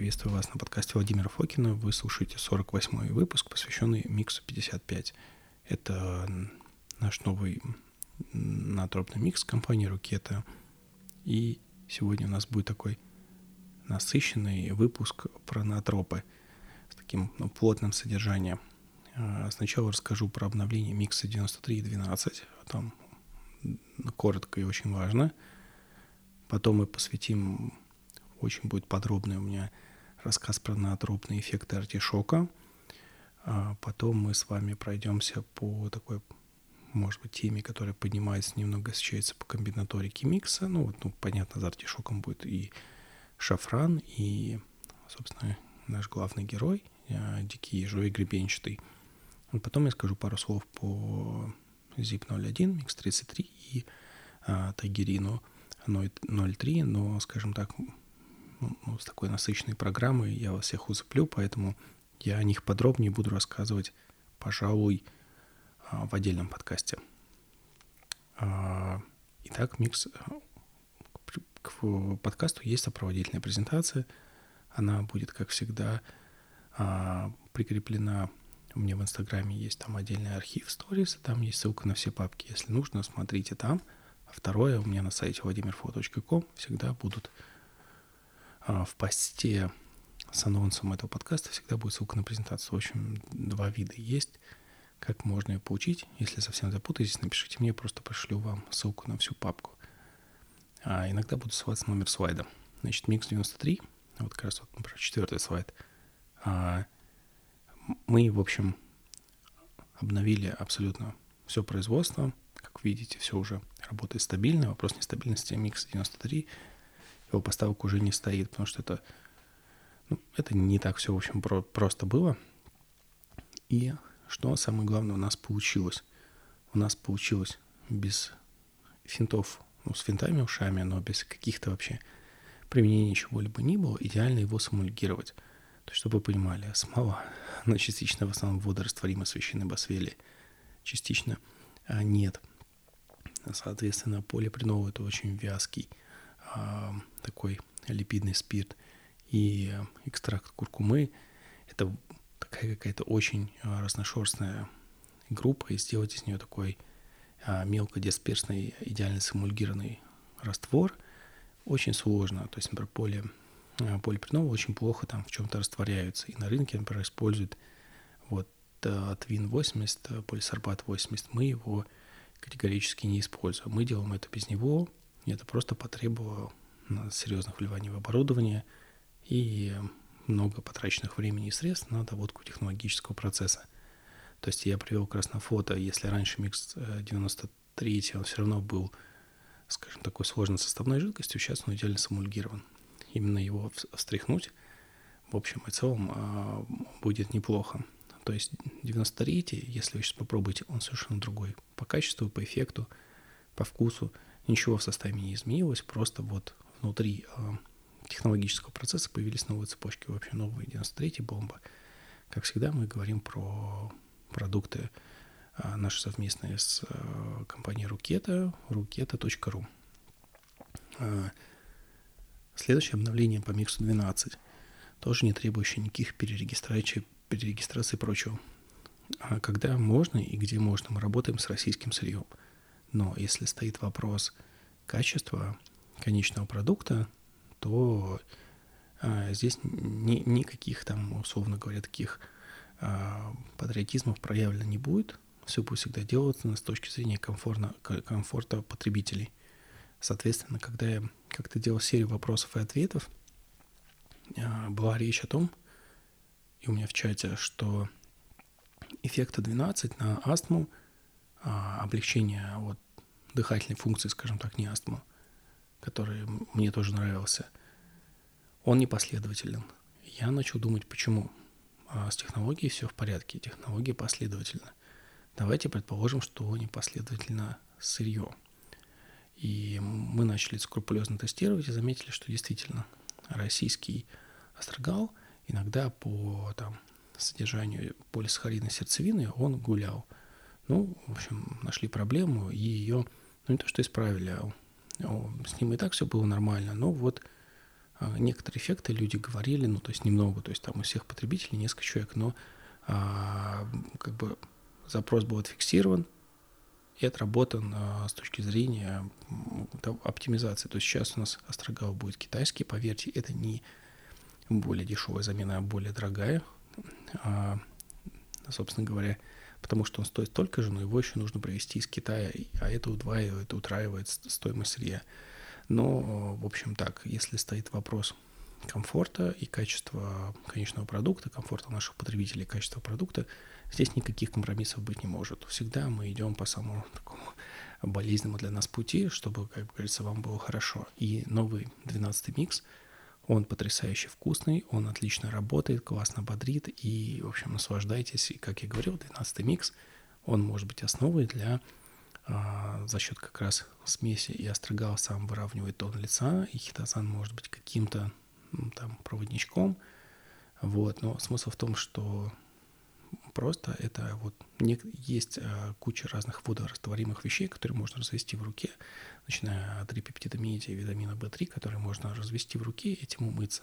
Приветствую вас на подкасте Владимира Фокина. Вы слушаете 48-й выпуск, посвященный Миксу 55. Это наш новый натропный микс компании Рукета. И сегодня у нас будет такой насыщенный выпуск про натропы с таким ну, плотным содержанием. А, сначала расскажу про обновление микса 93.12. Там коротко и очень важно. Потом мы посвятим очень будет подробный у меня рассказ про наотропные эффекты артишока. А потом мы с вами пройдемся по такой, может быть, теме, которая поднимается немного, освещается по комбинаторике микса. Ну, вот, ну, понятно, за артишоком будет и шафран, и, собственно, наш главный герой, а, дикий ежой гребенчатый. Потом я скажу пару слов по ZIP 01, микс 33 и а, Тайгерину 0.3, но, скажем так, ну, с такой насыщенной программой я вас всех усыплю, поэтому я о них подробнее буду рассказывать, пожалуй, а, в отдельном подкасте. А, итак, микс к подкасту есть сопроводительная презентация. Она будет, как всегда, а, прикреплена у меня в Инстаграме есть там отдельный архив сторис, там есть ссылка на все папки. Если нужно, смотрите там. А второе, у меня на сайте vladimirfo.com всегда будут а, в посте с анонсом этого подкаста всегда будет ссылка на презентацию. В общем, два вида есть. Как можно ее получить? Если совсем запутаетесь, напишите мне, просто пришлю вам ссылку на всю папку. А иногда буду ссылаться номер слайда. Значит, микс 93, вот как раз вот, например, четвертый слайд. А, мы, в общем, обновили абсолютно все производство. Как видите, все уже работает стабильно. Вопрос нестабильности микс 93 его поставок уже не стоит, потому что это, ну, это не так все, в общем, про, просто было. И что самое главное у нас получилось? У нас получилось без финтов, ну, с финтами ушами, но без каких-то вообще применений чего-либо не было, идеально его самульгировать. То есть, чтобы вы понимали, смола, она частично в основном водорастворима священной басвели, частично а, нет. Соответственно, полипринол это очень вязкий такой липидный спирт и экстракт куркумы. Это такая какая-то очень а, разношерстная группа, и сделать из нее такой а, мелкодисперсный, идеально симульгированный раствор очень сложно. То есть, например, поли, полипринолы очень плохо там в чем-то растворяются. И на рынке, например, используют вот Твин 80, полисорбат 80. Мы его категорически не используем. Мы делаем это без него, это просто потребовало серьезных вливаний в оборудование и много потраченных времени и средств на доводку технологического процесса. То есть я привел как раз на фото, если раньше микс 93 э, он все равно был, скажем, такой сложной составной жидкостью, сейчас он идеально самульгирован. Именно его встряхнуть, в общем и целом, а, будет неплохо. То есть 93 если вы сейчас попробуете, он совершенно другой по качеству, по эффекту, по вкусу – Ничего в составе не изменилось, просто вот внутри э, технологического процесса появились новые цепочки, вообще новые 93 бомба. Как всегда, мы говорим про продукты э, наши совместные с э, компанией Рукета, ruketa.ru. Следующее обновление по миксу 12, тоже не требующее никаких перерегистраций, перерегистраций и прочего. А когда можно и где можно, мы работаем с российским сырьем – но если стоит вопрос качества конечного продукта, то а, здесь ни, никаких там, условно говоря, таких а, патриотизмов проявлено не будет. Все будет всегда делаться с точки зрения комфорта, комфорта потребителей. Соответственно, когда я как-то делал серию вопросов и ответов, а, была речь о том, и у меня в чате, что эффекта 12 на астму – облегчение вот дыхательной функции, скажем так, не астма, который мне тоже нравился, он непоследователен. Я начал думать, почему. А с технологией все в порядке, технология последовательна. Давайте предположим, что непоследовательно сырье. И мы начали скрупулезно тестировать и заметили, что действительно российский астрогал иногда по там, содержанию полисахаридной сердцевины он гулял – ну, в общем, нашли проблему и ее, ну не то что исправили, а с ним и так все было нормально, но вот а, некоторые эффекты люди говорили, ну, то есть немного, то есть там у всех потребителей несколько человек, но а, как бы запрос был отфиксирован и отработан а, с точки зрения оптимизации. То есть сейчас у нас Астрогал будет китайский, поверьте, это не более дешевая замена, а более дорогая, а, собственно говоря, потому что он стоит столько же, но его еще нужно привезти из Китая, а это удваивает, утраивает стоимость сырья. Но, в общем, так, если стоит вопрос комфорта и качества конечного продукта, комфорта наших потребителей, качества продукта, здесь никаких компромиссов быть не может. Всегда мы идем по самому такому болезненному для нас пути, чтобы, как говорится, вам было хорошо. И новый 12 микс, он потрясающе вкусный, он отлично работает, классно бодрит, и, в общем, наслаждайтесь. И, как я говорил, 12 микс, он может быть основой для а, за счет как раз смеси и астрогал сам выравнивает тон лица, и хитозан может быть каким-то ну, там проводничком, вот, но смысл в том, что просто это вот есть а, куча разных водорастворимых вещей, которые можно развести в руке, начиная от рипептидомидия и витамина В3, которые можно развести в руке и этим умыться.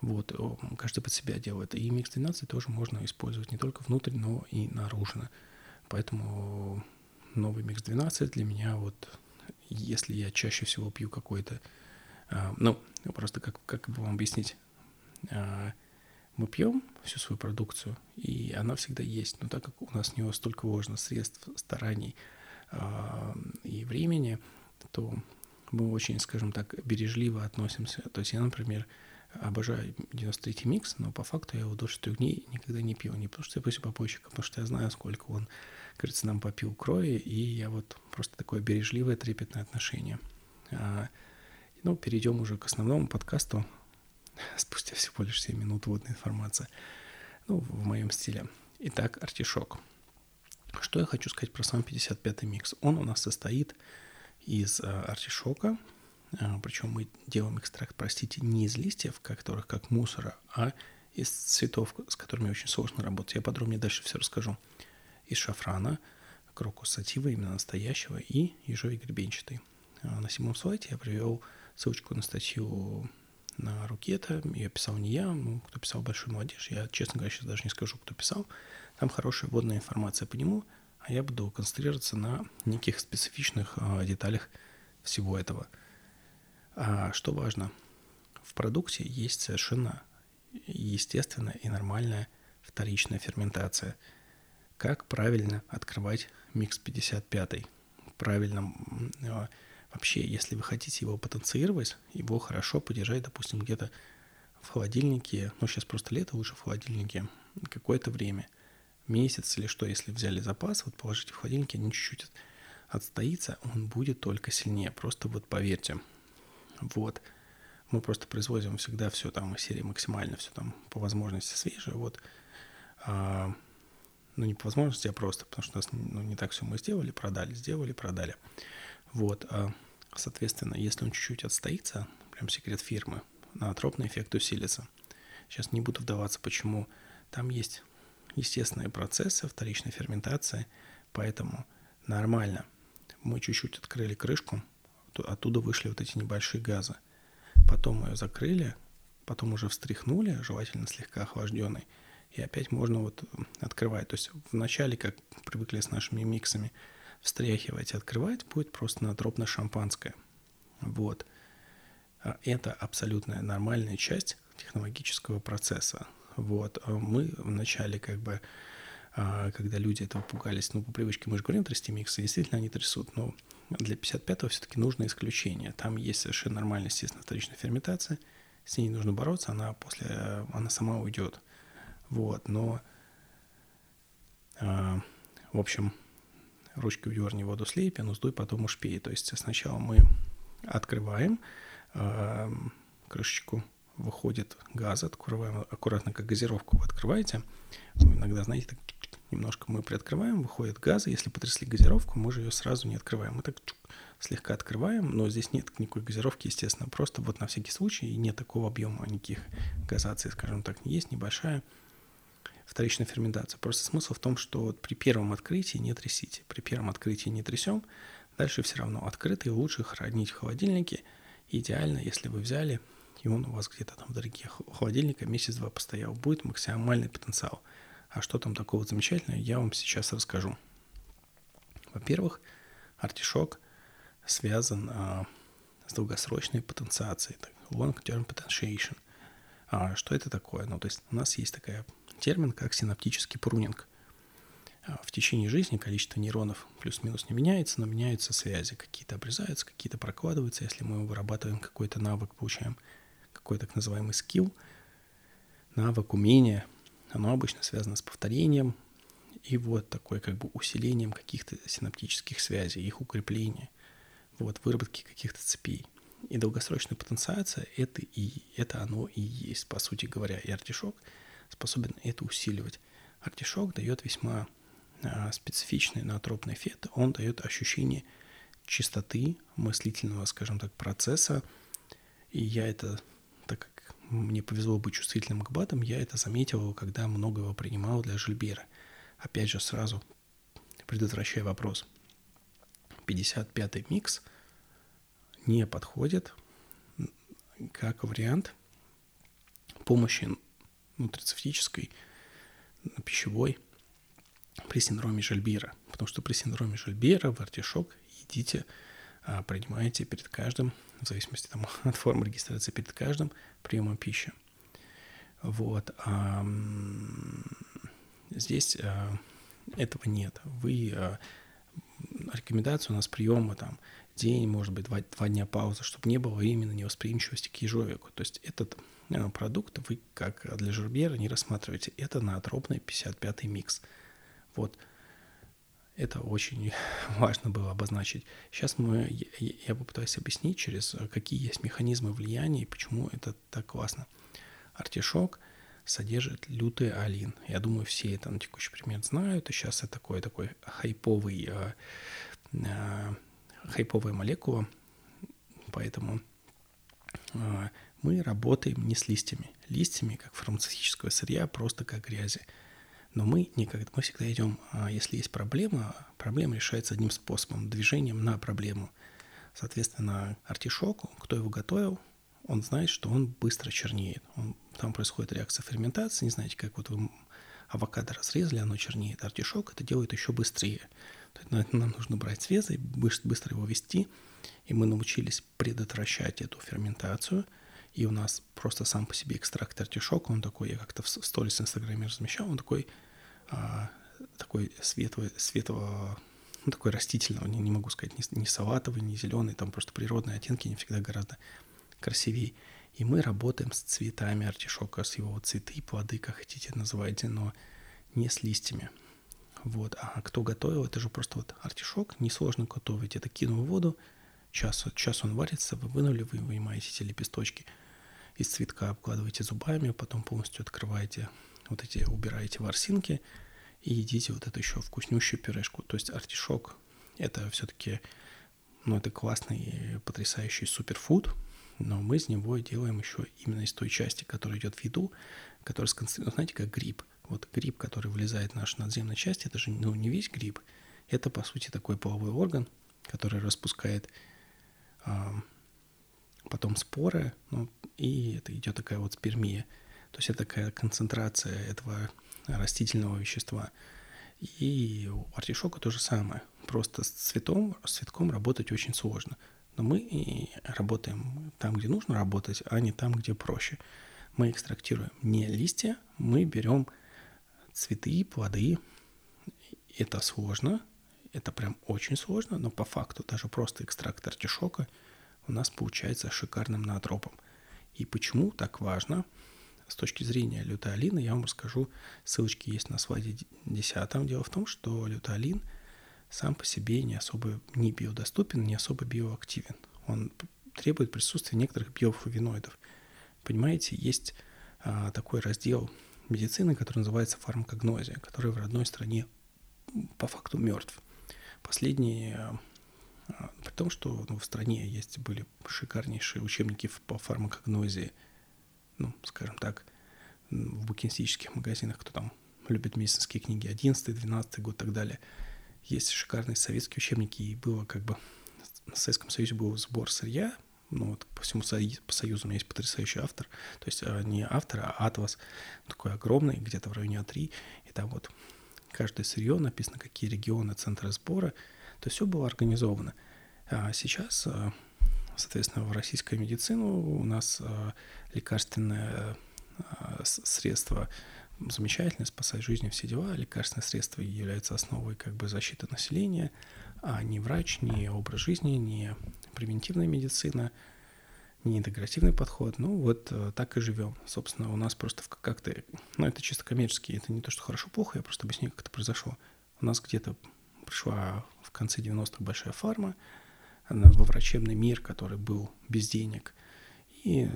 Вот, каждый под себя делает. И микс 12 тоже можно использовать не только внутрь, но и наружно. Поэтому новый микс 12 для меня вот, если я чаще всего пью какой-то, э, ну, просто как, как бы вам объяснить, э, мы пьем всю свою продукцию, и она всегда есть, но так как у нас него столько вложено средств, стараний э, и времени, то мы очень, скажем так, бережливо относимся. То есть я, например, обожаю 93-й микс, но по факту я его дольше трех дней никогда не пью. Не потому что я пью попойщик, а потому что я знаю, сколько он кажется, нам попил крови, и я вот просто такое бережливое, трепетное отношение. А, ну, перейдем уже к основному подкасту. Спустя всего лишь 7 минут водная информация. Ну, в моем стиле. Итак, артишок. Что я хочу сказать про сам 55-й микс? Он у нас состоит из а, артишока, а, причем мы делаем экстракт, простите, не из листьев, которых как мусора, а из цветов, с которыми очень сложно работать. Я подробнее дальше все расскажу из шафрана, крокус сатива, именно настоящего, и ежовый гребенчатый. А на седьмом слайде я привел ссылочку на статью на Рукета. Ее писал не я, ну, кто писал «Большой молодежь». Я, честно говоря, сейчас даже не скажу, кто писал. Там хорошая вводная информация по нему, а я буду концентрироваться на неких специфичных а, деталях всего этого. А что важно? В продукте есть совершенно естественная и нормальная вторичная ферментация – как правильно открывать микс 55. Правильно а, вообще, если вы хотите его потенцировать, его хорошо подержать, допустим, где-то в холодильнике, ну сейчас просто лето, лучше в холодильнике, какое-то время, месяц или что, если взяли запас, вот положите в холодильник, они чуть-чуть отстоится, он будет только сильнее, просто вот поверьте. Вот. Мы просто производим всегда все там из серии максимально, все там по возможности свежее, вот. А, ну, не по возможности, а просто, потому что у нас ну, не так все мы сделали, продали, сделали, продали. Вот, а, соответственно, если он чуть-чуть отстоится, прям секрет фирмы, наотропный эффект усилится. Сейчас не буду вдаваться, почему. Там есть естественные процессы вторичной ферментации, поэтому нормально. Мы чуть-чуть открыли крышку, оттуда вышли вот эти небольшие газы. Потом мы ее закрыли, потом уже встряхнули, желательно слегка охлажденный, и опять можно вот открывать. То есть вначале, как привыкли с нашими миксами, встряхивать и открывать, будет просто натропно шампанское. Вот. А это абсолютно нормальная часть технологического процесса. Вот. А мы вначале как бы а, когда люди этого пугались, ну, по привычке мы же говорим трясти миксы, действительно они трясут, но для 55-го все-таки нужно исключение. Там есть совершенно нормальная, естественно, вторичная ферментация, с ней не нужно бороться, она после, она сама уйдет. Вот, но, в общем, ручки удерни воду слей, пену сдуй, потом уж пей. То есть сначала мы открываем э, крышечку, выходит газ, открываем аккуратно, как газировку вы открываете. Иногда, знаете, так немножко мы приоткрываем, выходит газ, если потрясли газировку, мы же ее сразу не открываем. Мы так слегка открываем, но здесь нет никакой газировки, естественно, просто вот на всякий случай, и нет такого объема никаких газаций, скажем так, не есть, небольшая вторичная ферментация. Просто смысл в том, что вот при первом открытии не трясите. При первом открытии не трясем, дальше все равно открытый лучше хранить в холодильнике. Идеально, если вы взяли и он у вас где-то там вдалеке холодильника месяц-два постоял, будет максимальный потенциал. А что там такого замечательного, я вам сейчас расскажу. Во-первых, артишок связан а, с долгосрочной потенциацией, long-term potentiation. А что это такое? Ну, то есть у нас есть такой термин, как синаптический прунинг. А, в течение жизни количество нейронов плюс-минус не меняется, но меняются связи. Какие-то обрезаются, какие-то прокладываются. Если мы вырабатываем какой-то навык, получаем какой так называемый скилл, навык, умение, оно обычно связано с повторением и вот такое как бы усилением каких-то синаптических связей, их укрепление, вот, выработки каких-то цепей. И долгосрочная потенциация — это, и, это оно и есть, по сути говоря. И артишок способен это усиливать. Артишок дает весьма а, специфичный ноотропный эффект. Он дает ощущение чистоты мыслительного, скажем так, процесса. И я это мне повезло быть чувствительным к батам, я это заметил, когда много его принимал для Жильбера. Опять же, сразу предотвращая вопрос. 55-й микс не подходит как вариант помощи нутрицептической, пищевой при синдроме Жильбера. Потому что при синдроме Жильбера в артишок едите а, принимаете перед каждым, в зависимости там, от формы регистрации, перед каждым приемом пищи. Вот. А, здесь этого нет. Вы а, рекомендация у нас приема там день, может быть, два, два дня паузы, чтобы не было именно невосприимчивости к ежовику. То есть этот продукт вы как для жербера не рассматриваете. Это наотропный 55-й микс. Вот. Это очень важно было обозначить. Сейчас мы, я, я попытаюсь объяснить, через э, какие есть механизмы влияния и почему это так классно. Артишок содержит лютый алин. Я думаю, все это на текущий пример знают. И сейчас это такой, такой хайповый, э, э, хайповая молекула. Поэтому э, мы работаем не с листьями. Листьями, как фармацевтического сырья, просто как грязи. Но мы никогда, мы всегда идем, а, если есть проблема, проблема решается одним способом, движением на проблему. Соответственно, артишок, кто его готовил, он знает, что он быстро чернеет. Он, там происходит реакция ферментации, не знаете, как вот вы авокадо разрезали, оно чернеет. Артишок это делает еще быстрее. Нам нужно брать свезы, быстро его вести, и мы научились предотвращать эту ферментацию – и у нас просто сам по себе экстракт артишока, он такой, я как-то в сторис в Инстаграме размещал, он такой, а, такой светлый, светлого, ну, такой растительного, не, не могу сказать, не, не салатовый, не зеленый, там просто природные оттенки, они всегда гораздо красивее. И мы работаем с цветами артишока, с его цветы, плоды, как хотите называйте, но не с листьями. Вот. А кто готовил, это же просто вот артишок, несложно готовить. Это кинул в воду, час, час он варится, вы вынули, вы вынимаете эти лепесточки – из цветка обкладываете зубами, потом полностью открываете вот эти, убираете ворсинки и едите вот эту еще вкуснющую пюрешку. То есть артишок – это все-таки, ну, это классный, потрясающий суперфуд, но мы из него делаем еще именно из той части, которая идет в еду, которая сконцентрирована, знаете, как гриб. Вот гриб, который вылезает в нашу надземную часть, это же ну, не весь гриб, это, по сути, такой половой орган, который распускает потом споры, ну, и это идет такая вот спермия. То есть это такая концентрация этого растительного вещества. И у артишока то же самое. Просто с цветом, с цветком работать очень сложно. Но мы работаем там, где нужно работать, а не там, где проще. Мы экстрактируем не листья, мы берем цветы, плоды. Это сложно, это прям очень сложно, но по факту даже просто экстракт артишока – у нас получается шикарным наотропом. И почему так важно? С точки зрения лютеолина я вам расскажу, ссылочки есть на слайде 10. Дело в том, что лютеолин сам по себе не особо не биодоступен, не особо биоактивен. Он требует присутствия некоторых биофлавиноидов. Понимаете, есть а, такой раздел медицины, который называется фармакогнозия, который в родной стране по факту мертв. Последние а, при том, что ну, в стране есть были шикарнейшие учебники по фармакогнозии, ну, скажем так, в букинистических магазинах, кто там любит медицинские книги, 11 12 год и так далее. Есть шикарные советские учебники, и было как бы в Советском Союзе был сбор сырья, ну вот по всему союзу, по союзу у меня есть потрясающий автор, то есть э, не автор, а атлас такой огромный, где-то в районе А3, и там вот каждое сырье написано, какие регионы, центры сбора, то есть все было организовано. А сейчас, э, соответственно, в российской медицину у нас э, лекарственное средство замечательное, спасать жизни, все дела. Лекарственное средство является основой как бы защиты населения, а не врач, не образ жизни, не превентивная медицина, не интегративный подход. Ну, вот э, так и живем. Собственно, у нас просто как-то... Ну, это чисто коммерчески, это не то, что хорошо-плохо, я просто объясню, как это произошло. У нас где-то пришла в конце 90-х большая фарма во врачебный мир, который был без денег, и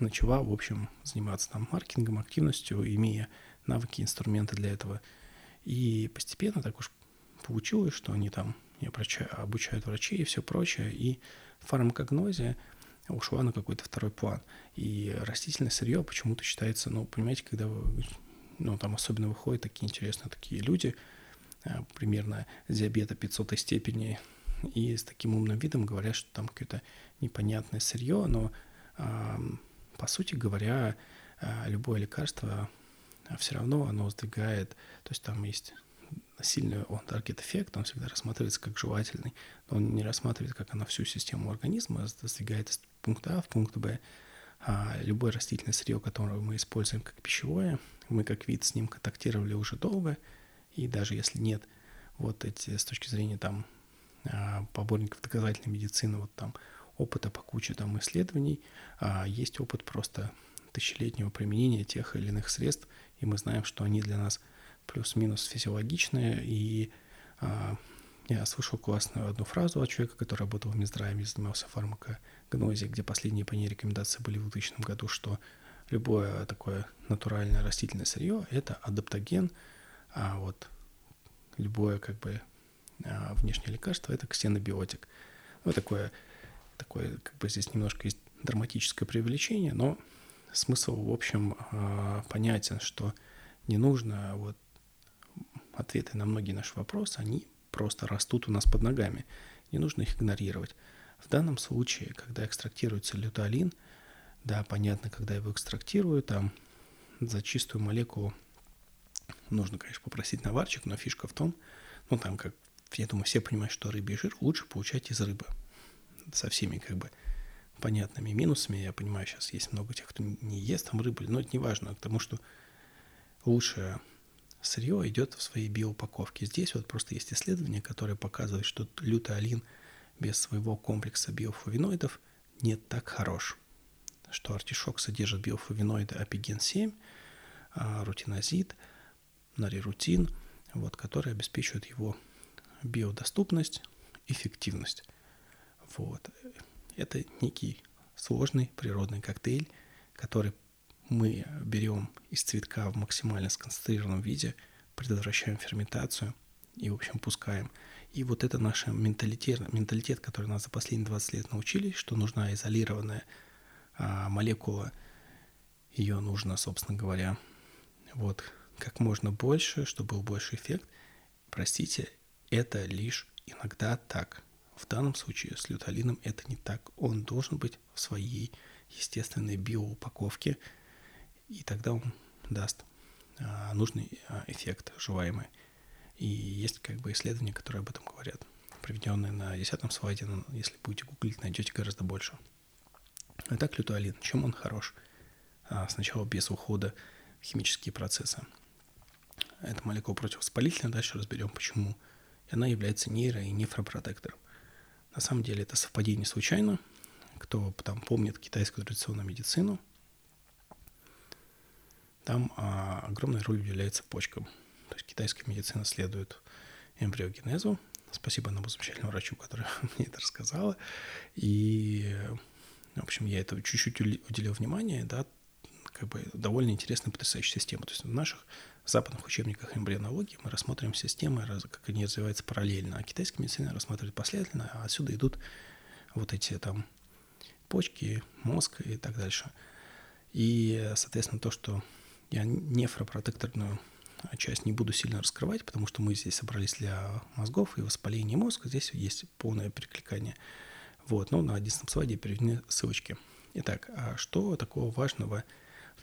начала, в общем, заниматься там маркетингом, активностью, имея навыки, инструменты для этого. И постепенно так уж получилось, что они там и обучают врачей и все прочее, и фармакогнозия ушла на какой-то второй план. И растительное сырье почему-то считается, ну, понимаете, когда ну, там особенно выходят такие интересные такие люди, а, примерно диабета 500 степени, и с таким умным видом говорят, что там какое-то непонятное сырье, но по сути говоря, а, любое лекарство все равно оно сдвигает, то есть там есть сильный он таргет эффект, он всегда рассматривается как желательный, но он не рассматривает, как она всю систему организма сдвигает из пункта А в пункт Б. А любое растительное сырье, которое мы используем как пищевое, мы как вид с ним контактировали уже долго, и даже если нет вот эти с точки зрения там а, поборников доказательной медицины, вот там опыта по куче там исследований, а есть опыт просто тысячелетнего применения тех или иных средств, и мы знаем, что они для нас плюс-минус физиологичные. И а, я слышал классную одну фразу от человека, который работал в Минздраве, занимался фармакогнозией, где последние по ней рекомендации были в 2000 году, что любое такое натуральное растительное сырье – это адаптоген, а вот любое как бы а, внешнее лекарство – это ксенобиотик. Ну, такое, такое, как бы здесь немножко есть драматическое преувеличение, но смысл, в общем, а, понятен, что не нужно вот ответы на многие наши вопросы, они просто растут у нас под ногами. Не нужно их игнорировать. В данном случае, когда экстрактируется лютолин, да, понятно, когда его экстрактирую, там за чистую молекулу нужно, конечно, попросить наварчик, но фишка в том, ну там как, я думаю, все понимают, что рыбий жир лучше получать из рыбы. Со всеми как бы понятными минусами. Я понимаю, сейчас есть много тех, кто не ест там рыбу, но это не важно, потому что лучше сырье идет в своей биоупаковке. Здесь вот просто есть исследование, которое показывает, что лютеолин без своего комплекса биофлавиноидов не так хорош. Что артишок содержит биофлавиноиды апиген-7, а, рутинозид, нарирутин, вот, которые обеспечивают его биодоступность, эффективность. Вот. Это некий сложный природный коктейль, который мы берем из цветка в максимально сконцентрированном виде, предотвращаем ферментацию и, в общем, пускаем. И вот это наш менталитет, менталитет, который нас за последние 20 лет научили, что нужна изолированная а, молекула, ее нужно, собственно говоря, вот как можно больше, чтобы был больше эффект. Простите, это лишь иногда так. В данном случае с лютолином это не так. Он должен быть в своей естественной биоупаковке, и тогда он даст а, нужный а, эффект желаемый. И есть как бы исследования, которые об этом говорят, проведенные на десятом слайде, если будете гуглить, найдете гораздо больше. А так лютуалин, чем он хорош? А, сначала без ухода в химические процессы. Это молекула противовоспалительная, дальше разберем почему. И она является нейро- и нефропротектором. На самом деле это совпадение случайно. Кто там помнит китайскую традиционную медицину – там а, огромная роль уделяется почкам. То есть китайская медицина следует эмбриогенезу. Спасибо одному замечательному врачу, который мне это рассказала. И, в общем, я это чуть-чуть уделил внимание, да, как бы довольно интересная, потрясающая система. То есть в наших западных учебниках эмбрионологии мы рассмотрим системы, как они развиваются параллельно, а китайская медицина рассматривает последовательно, а отсюда идут вот эти там почки, мозг и так дальше. И, соответственно, то, что я нефропротекторную часть не буду сильно раскрывать, потому что мы здесь собрались для мозгов и воспаления мозга. Здесь есть полное перекликание. Вот, но на 11 слайде переведены ссылочки. Итак, а что такого важного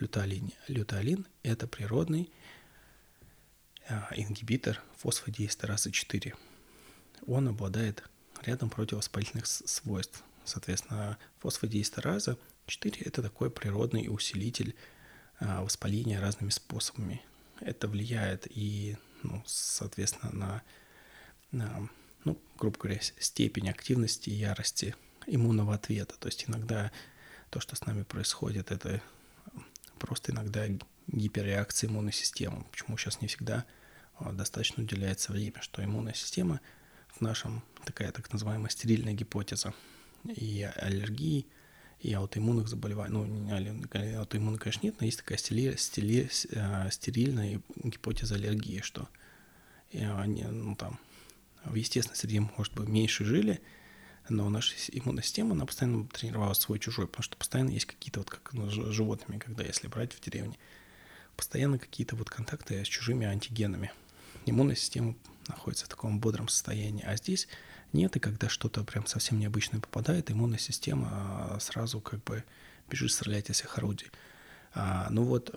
лютеолине? Лютеолин – это природный а, ингибитор фосфодиэстеразы 4. Он обладает рядом противовоспалительных свойств. Соответственно, фосфодиэстераза 4 – это такой природный усилитель а, воспаления разными способами. Это влияет и, ну, соответственно, на, на, ну, грубо говоря, степень активности и ярости иммунного ответа. То есть иногда то, что с нами происходит, это просто иногда гиперреакция иммунной системы. Почему сейчас не всегда а, достаточно уделяется время, что иммунная система в нашем такая так называемая стерильная гипотеза и аллергии, и аутоиммунных заболеваний. Ну, не аутоиммунных, конечно, нет, но есть такая стили, стили, а, стерильная гипотеза аллергии, что они, ну, там, в естественной среде, может быть, меньше жили, но наша иммунная система, она постоянно тренировалась свой-чужой, потому что постоянно есть какие-то вот как ну, животными, когда если брать в деревне, постоянно какие-то вот контакты с чужими антигенами. Иммунная система находится в таком бодром состоянии, а здесь нет, и когда что-то прям совсем необычное попадает, иммунная система а, сразу как бы бежит стрелять из всех орудий. А, ну вот,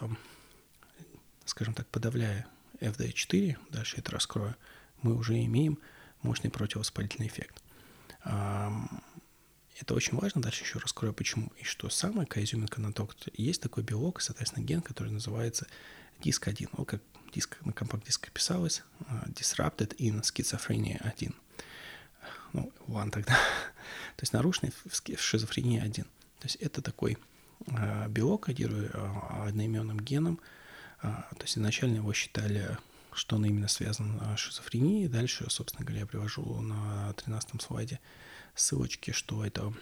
скажем так, подавляя FD4, дальше это раскрою, мы уже имеем мощный противовоспалительный эффект. Это очень важно. Дальше еще раскрою, почему. И что самое, изюминка на то, есть такой белок, соответственно, ген, который называется DISC-1. Вот как диск на компакт-диске писалось, а, Disrupted in Schizophrenia 1. Ну, one тогда. то есть нарушенный в шизофрении 1. То есть это такой э, белок, кодируя э, одноименным геном. То есть изначально его считали что он именно связан с шизофренией. Дальше, собственно говоря, я привожу на 13 слайде ссылочки, что это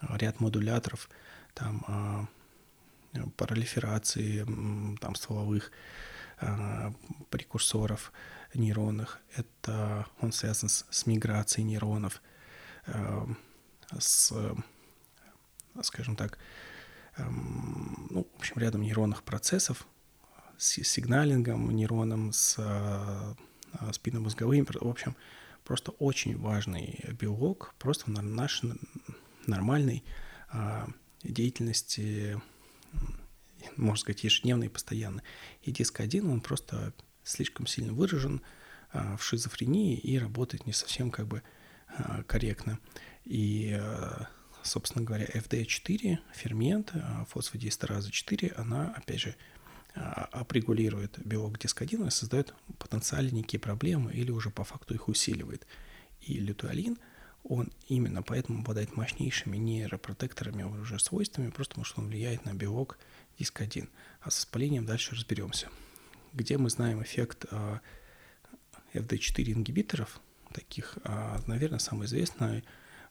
ряд модуляторов, там а, пролиферации там, стволовых а, прекурсоров нейронных. Это он связан с, с миграцией нейронов, а, с, скажем так, ну, в общем, рядом нейронных процессов, с сигналингом, нейроном, с э, спинномозговым. В общем, просто очень важный белок, просто в нашей нормальной а, деятельности, можно сказать, ежедневной и постоянной. И диск 1, он просто слишком сильно выражен а, в шизофрении и работает не совсем как бы а, корректно. И, собственно говоря, FD4, фермент, фосфодиэстераза 4, она, опять же, апрегулирует белок диск-1 и создает потенциально некие проблемы или уже по факту их усиливает. И лютуалин, он именно поэтому обладает мощнейшими нейропротекторами уже свойствами, просто потому что он влияет на белок диск-1. А с воспалением дальше разберемся. Где мы знаем эффект FD4 ингибиторов, таких, а, наверное, самый известный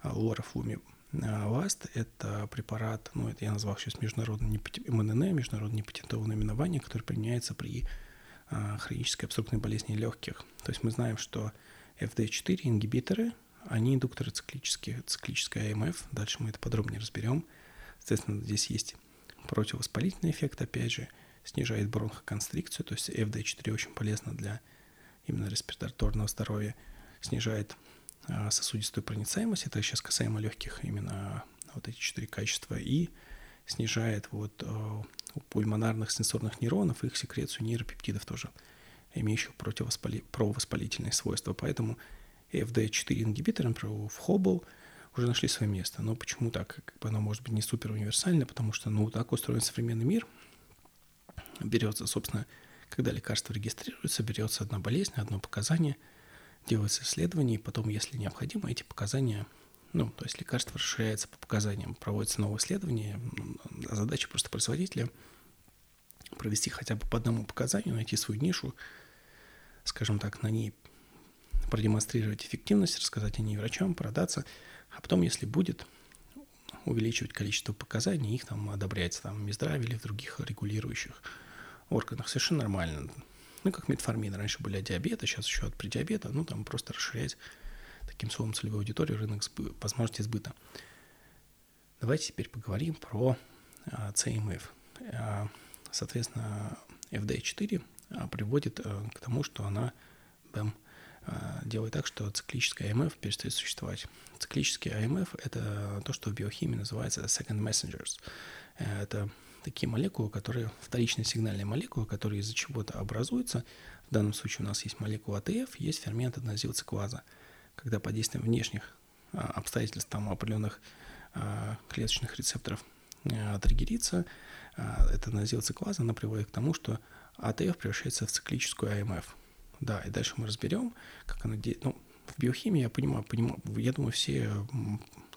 лорофлуми ЛАСТ – это препарат, ну, это я назвал сейчас международный МНН, международное непатентованное наименование, которое применяется при а, хронической обструктивной болезни легких. То есть мы знаем, что FD4 ингибиторы, они индукторы циклические, циклическая АМФ, дальше мы это подробнее разберем. Соответственно, здесь есть противовоспалительный эффект, опять же, снижает бронхоконстрикцию, то есть FD4 очень полезно для именно респираторного здоровья, снижает сосудистую проницаемость, это сейчас касаемо легких именно вот эти четыре качества, и снижает вот а, у пульмонарных сенсорных нейронов их секрецию нейропептидов тоже, имеющих противовоспали... провоспалительные свойства. Поэтому FD4 ингибиторы, например, в Hobble уже нашли свое место. Но почему так? Как бы оно может быть не супер универсально, потому что ну, так устроен современный мир. Берется, собственно, когда лекарство регистрируется, берется одна болезнь, одно показание – делается исследование, и потом, если необходимо, эти показания, ну, то есть лекарство расширяется по показаниям, проводится новое исследование, а задача просто производителя провести хотя бы по одному показанию, найти свою нишу, скажем так, на ней продемонстрировать эффективность, рассказать о ней врачам, продаться, а потом, если будет, увеличивать количество показаний, их там одобряется там в Минздраве или в других регулирующих органах. Совершенно нормально ну, как метформин. Раньше были от диабета, сейчас еще от предиабета. Ну, там просто расширять таким словом целевую аудиторию, рынок сбы, возможности сбыта. Давайте теперь поговорим про а, CMF. А, соответственно, FD4 а, приводит а, к тому, что она BEM делает так, что циклический АМФ перестает существовать. Циклический АМФ — это то, что в биохимии называется second messengers. Это такие молекулы, которые, вторичные сигнальные молекулы, которые из-за чего-то образуются. В данном случае у нас есть молекула АТФ, есть фермент аденилатциклаза. Когда под действием внешних а, обстоятельств, там, определенных а, клеточных рецепторов триггерится, эта аденилатциклаза, она приводит к тому, что АТФ превращается в циклическую АМФ. Да, и дальше мы разберем, как она действует. Ну, в биохимии я понимаю, понимаю, я думаю, все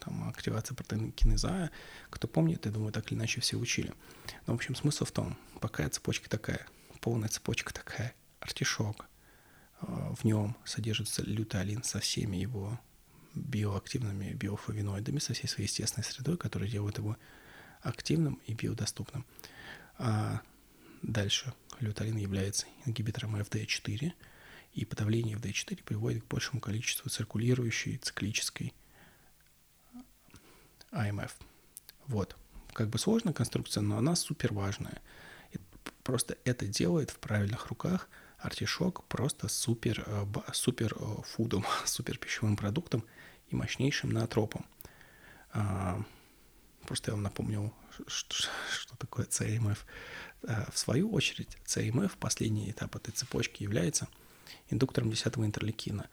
там, активация протеинкиназа, кто помнит, я думаю, так или иначе все учили. Но, в общем, смысл в том, пока цепочка такая, полная цепочка такая, артишок, э, в нем содержится лютеолин со всеми его биоактивными биофлавиноидами, со всей своей естественной средой, которая делает его активным и биодоступным. А дальше лютеолин является ингибитором FD4, и подавление FD4 приводит к большему количеству циркулирующей циклической АМФ. Вот. Как бы сложная конструкция, но она супер важная. И просто это делает в правильных руках артишок просто супер, э, супер э, фудом, супер пищевым продуктом и мощнейшим наотропом. А, просто я вам напомнил, что, что такое ЦМФ. А, в свою очередь, ЦМФ, последний этап этой цепочки, является индуктором 10 интерлейкина.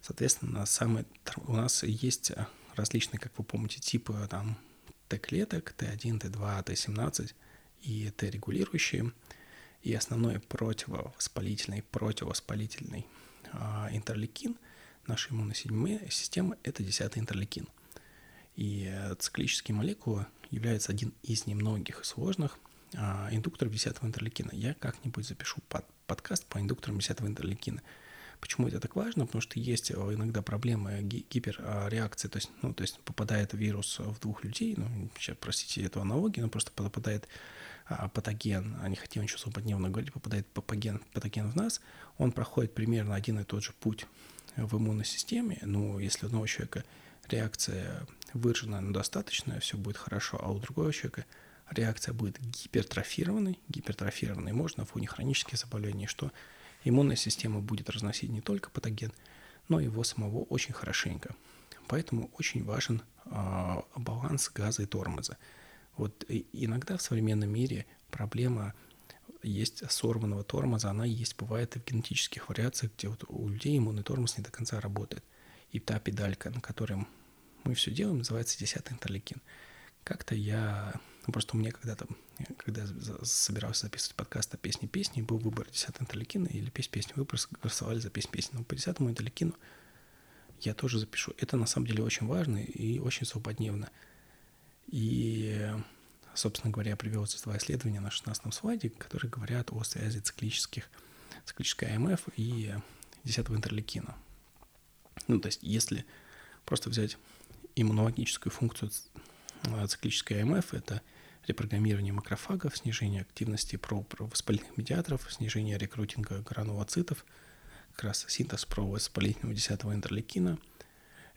Соответственно, самый, у нас есть различные, как вы помните, типы там Т-клеток, Т1, Т2, Т17 и Т-регулирующие. И основной противовоспалительный, противовоспалительный э, интерлейкин нашей иммунной системы – это 10 интерлейкин. И циклические молекулы являются один из немногих сложных э, индукторов 10 интерлейкина. Я как-нибудь запишу под, подкаст по индукторам 10 интерлейкина – Почему это так важно? Потому что есть э, иногда проблемы гиперреакции, то есть, ну, то есть попадает вирус в двух людей, ну, сейчас, простите эту аналогию, но просто попадает а, патоген, а не хотим ничего злободневно говорить, попадает патоген, патоген в нас, он проходит примерно один и тот же путь в иммунной системе, ну, если у одного человека реакция выраженная, но достаточная, все будет хорошо, а у другого человека реакция будет гипертрофированной, гипертрофированной можно в фоне хронических заболеваний, что иммунная система будет разносить не только патоген, но и его самого очень хорошенько. Поэтому очень важен э, баланс газа и тормоза. Вот иногда в современном мире проблема есть сорванного тормоза, она есть, бывает и в генетических вариациях, где вот у людей иммунный тормоз не до конца работает. И та педалька, на которой мы все делаем, называется 10 интерлейкин. Как-то я ну, просто у меня когда-то, когда я собирался записывать подкаст о песне песни, был выбор 10 интерлейкина или песнь песни. Вы проголосовали за песнь песни. Но по 10 интерлейкину я тоже запишу. Это на самом деле очень важно и очень злободневно. И, собственно говоря, я привел эти два исследования на 16 слайде, которые говорят о связи циклических, циклической АМФ и 10 интерлейкина. Ну, то есть, если просто взять иммунологическую функцию э, циклической АМФ, это – репрограммирование макрофагов, снижение активности провоспалительных медиаторов, снижение рекрутинга гранулоцитов, как раз синтез провоспалительного 10 интерлейкина,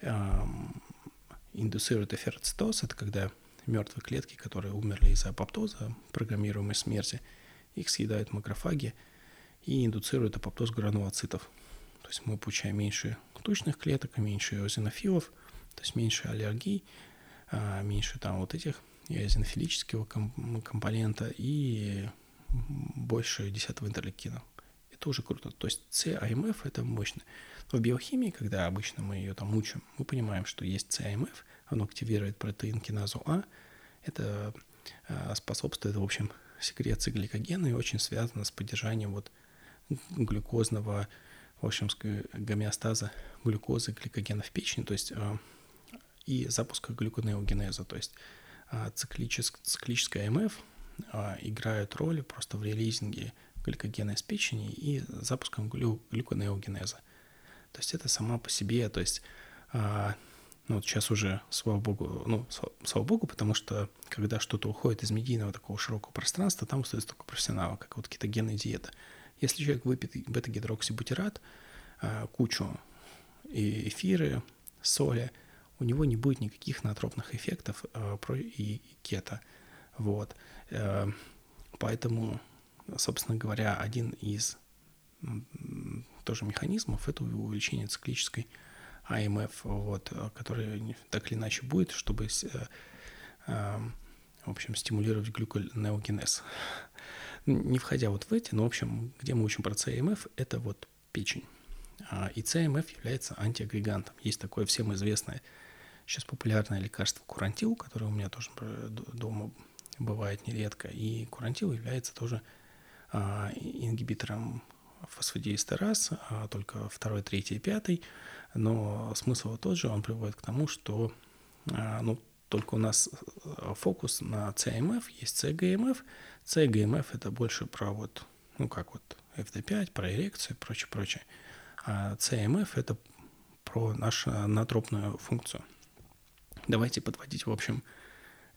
эм, индуцирует эффертоз, это когда мертвые клетки, которые умерли из-за апоптоза, программируемой смерти, их съедают макрофаги и индуцируют апоптоз гранулоцитов. То есть мы получаем меньше тучных клеток, меньше эозинофилов, то есть меньше аллергий, а, меньше там вот этих эозинофилического компонента и больше 10 интерлейкина. Это уже круто. То есть CIMF это мощно. Но в биохимии, когда обычно мы ее там учим, мы понимаем, что есть CIMF, оно активирует протеин киназу А, это э, способствует, в общем, секреции гликогена и очень связано с поддержанием вот глюкозного, в общем, гомеостаза глюкозы, гликогена в печени, то есть э, и запуска глюконеогенеза, то есть а, циклическ, циклическая АМФ а, играют роль просто в релизинге гликогена из печени и запуском глю, глюконеогенеза. То есть это сама по себе, то есть а, ну, вот сейчас уже, слава богу, ну, слава богу, потому что когда что-то уходит из медийного такого широкого пространства, там остается только профессионалы, как вот кетогенная диета. Если человек выпьет бета-гидроксибутират, кучу эфиры, соли – у него не будет никаких натропных эффектов э, про и кета. Вот. Э, поэтому, собственно говоря, один из тоже механизмов, это увеличение циклической АМФ, вот, который так или иначе будет, чтобы, в общем, стимулировать глюконеогенез. Не входя вот в эти, но, в общем, где мы учим про ЦМФ, это вот печень. А, и ЦМФ является антиагрегантом. Есть такое всем известное сейчас популярное лекарство курантил, которое у меня тоже дома бывает нередко. И курантил является тоже а, ингибитором фосфодиэстераз, а, только второй, третий и пятый. Но смысл тот же, он приводит к тому, что ну, только у нас фокус на CMF, есть CGMF. CGMF это больше про вот, ну как вот FD5, про эрекцию и прочее, прочее. А CMF — это про нашу натропную функцию. Давайте подводить, в общем,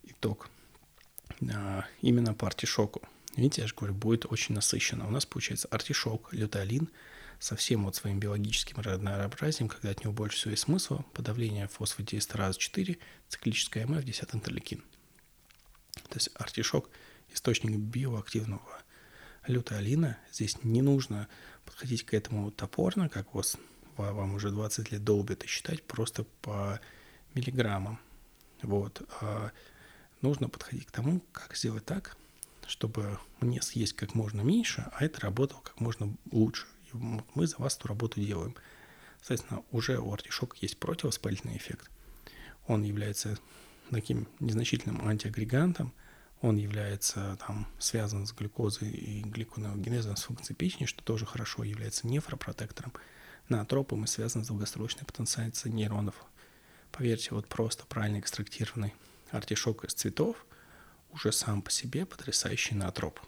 итог. А, именно по артишоку. Видите, я же говорю, будет очень насыщенно. У нас получается артишок, лютеолин со всем вот своим биологическим разнообразием, когда от него больше всего есть смысла, подавление фосфодиэстераза 4, циклическая МФ, 10 интерлейкин. То есть артишок – источник биоактивного лютеолина. Здесь не нужно подходить к этому топорно, как вас, вам уже 20 лет долбит, и считать просто по миллиграммам. Вот. А нужно подходить к тому, как сделать так, чтобы мне съесть как можно меньше, а это работало как можно лучше. И мы за вас эту работу делаем. Соответственно, уже у артишока есть противовоспалительный эффект. Он является таким незначительным антиагрегантом, он является там, связан с глюкозой и гликонеогенезом с функцией печени, что тоже хорошо является нефропротектором, наотропом и связан с долгосрочной потенциацией нейронов. Поверьте, вот просто правильно экстрактированный артишок из цветов уже сам по себе потрясающий наотроп.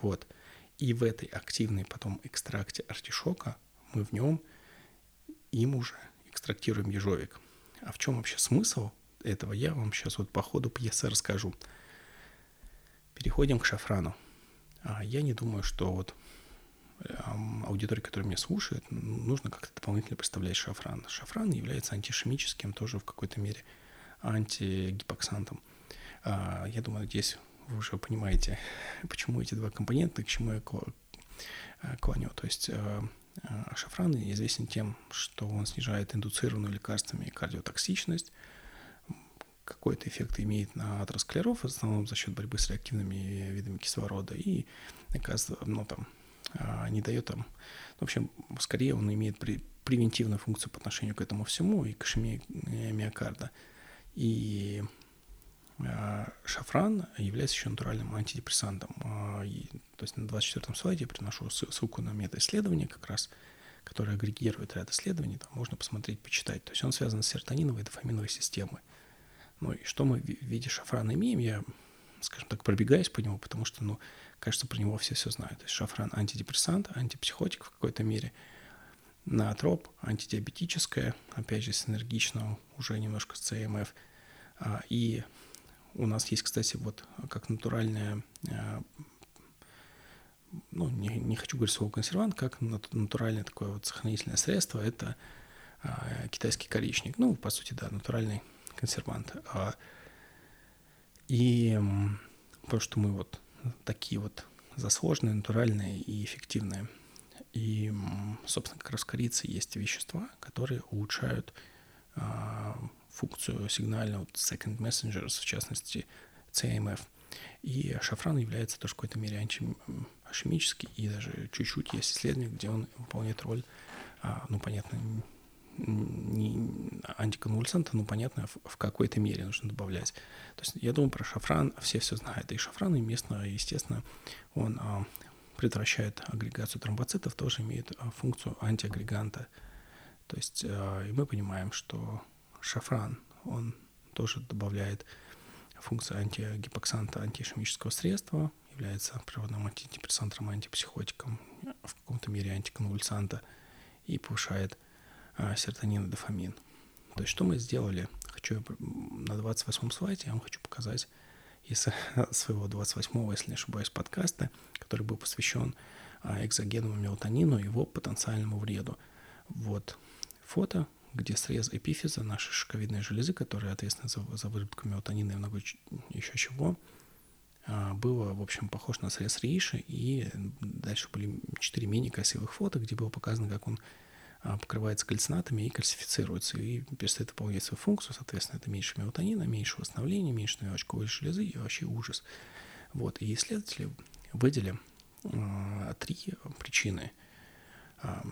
Вот. И в этой активной потом экстракте артишока мы в нем им уже экстрактируем ежовик. А в чем вообще смысл этого, я вам сейчас вот по ходу пьесы расскажу. Переходим к шафрану. А, я не думаю, что вот аудитории, которая меня слушает, нужно как-то дополнительно представлять шафран. Шафран является антишемическим, тоже в какой-то мере антигипоксантом. А, я думаю, здесь вы уже понимаете, почему эти два компонента, к чему я а, клоню. То есть шафран известен тем, что он снижает индуцированную лекарствами кардиотоксичность, какой-то эффект имеет на атеросклероз, в основном за счет борьбы с реактивными видами кислорода, и, оказывается, ну, там, не дает там, в общем, скорее он имеет превентивную функцию по отношению к этому всему и к ишемии миокарда. И а, шафран является еще натуральным антидепрессантом. А, то есть на 24-м слайде я приношу ссылку на мета-исследование как раз, которое агрегирует ряд исследований, там можно посмотреть, почитать. То есть он связан с серотониновой и дофаминовой системой. Ну и что мы в виде шафрана имеем, я, скажем так, пробегаюсь по нему, потому что, ну, кажется, про него все все знают. То есть шафран антидепрессант, антипсихотик в какой-то мере, наотроп, антидиабетическое, опять же, с энергичным, уже немножко с ЦМФ. А, и у нас есть, кстати, вот как натуральная а, ну, не, не хочу говорить слово консервант, как натуральное такое вот сохранительное средство, это а, китайский коричник. Ну, по сути, да, натуральный консервант. И то, что мы вот такие вот засложенные, натуральные и эффективные. И, собственно, как раз в есть вещества, которые улучшают а, функцию сигнального second messengers, в частности, CMF. И шафран является тоже в какой-то мере антихимический, и даже чуть-чуть есть исследование, где он выполняет роль, а, ну, понятно, не антиконвульсанта, ну, понятно, в, в какой-то мере нужно добавлять. То есть я думаю, про шафран все все знают. И шафран, и местно, естественно, он а, предотвращает агрегацию тромбоцитов, тоже имеет а, функцию антиагреганта. То есть а, и мы понимаем, что шафран, он тоже добавляет функцию антигипоксанта, антиишемического средства, является природным антидепрессантом, антипсихотиком, в каком-то мере антиконвульсанта и повышает серотонин и дофамин. То есть что мы сделали? Хочу на 28 слайде, я вам хочу показать из своего 28-го, если не ошибаюсь, подкаста, который был посвящен а, экзогенному мелатонину и его потенциальному вреду. Вот фото, где срез эпифиза, нашей шишковидной железы, которая ответственна за, за выработку мелатонина и много еще чего, а, было, в общем, похож на срез рейши, и дальше были четыре менее красивых фото, где было показано, как он а, покрывается кальцинатами и кальцифицируется, и перестает выполнять свою функцию, соответственно, это меньше мелатонина, меньше восстановления, меньше новичковой железы и вообще ужас. Вот, и исследователи выделили э, три причины э,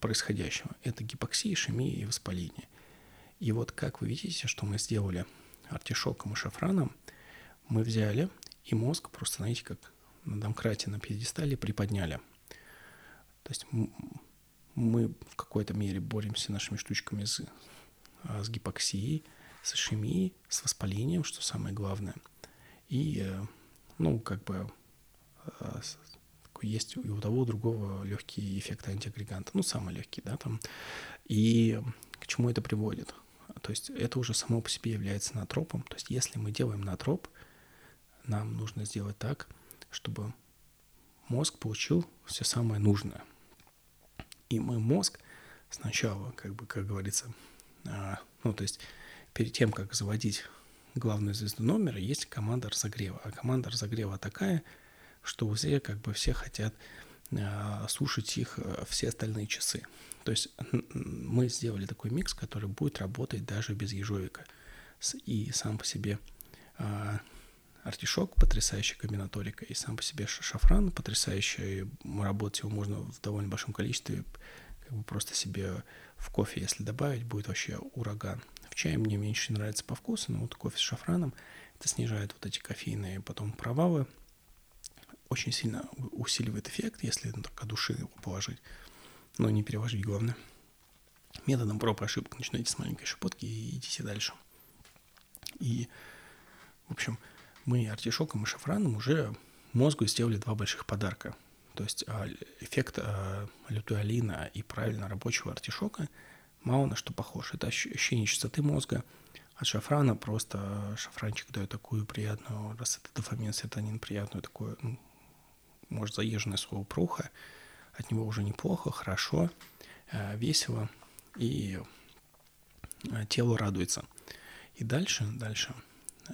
происходящего. Это гипоксия, ишемия и воспаление. И вот как вы видите, что мы сделали артишоком и шафраном, мы взяли и мозг просто, знаете, как на домкрате на пьедестале приподняли. То есть мы в какой-то мере боремся нашими штучками с, а, с гипоксией, с ишемией, с воспалением, что самое главное. И, э, ну, как бы а, есть и у того, и у другого легкий эффект антиагреганта, ну, самый легкий, да, там. И к чему это приводит? То есть это уже само по себе является натропом. То есть если мы делаем натроп, нам нужно сделать так, чтобы мозг получил все самое нужное. И мой мозг сначала, как бы, как говорится, а, ну, то есть перед тем, как заводить главную звезду номера, есть команда разогрева. А команда разогрева такая, что уже как бы все хотят а, слушать их а, все остальные часы. То есть мы сделали такой микс, который будет работать даже без ежовика. И сам по себе артишок, потрясающая комбинаторика, и сам по себе шафран потрясающий. Работать его можно в довольно большом количестве, как бы просто себе в кофе, если добавить, будет вообще ураган. В чае мне меньше нравится по вкусу, но вот кофе с шафраном, это снижает вот эти кофейные потом провалы, очень сильно усиливает эффект, если только души его положить но не перевожить, главное. Методом проб и ошибок начинайте с маленькой шипотки и идите дальше. И, в общем, мы артишоком и шафраном уже мозгу сделали два больших подарка. То есть а, эффект а, лютуалина и правильно рабочего артишока мало на что похож. Это ощущение чистоты мозга. От шафрана просто шафранчик дает такую приятную, раз это дофамин, серотонин, приятную такую, ну, может, заезженное слово пруха, от него уже неплохо, хорошо, весело, и тело радуется. И дальше, дальше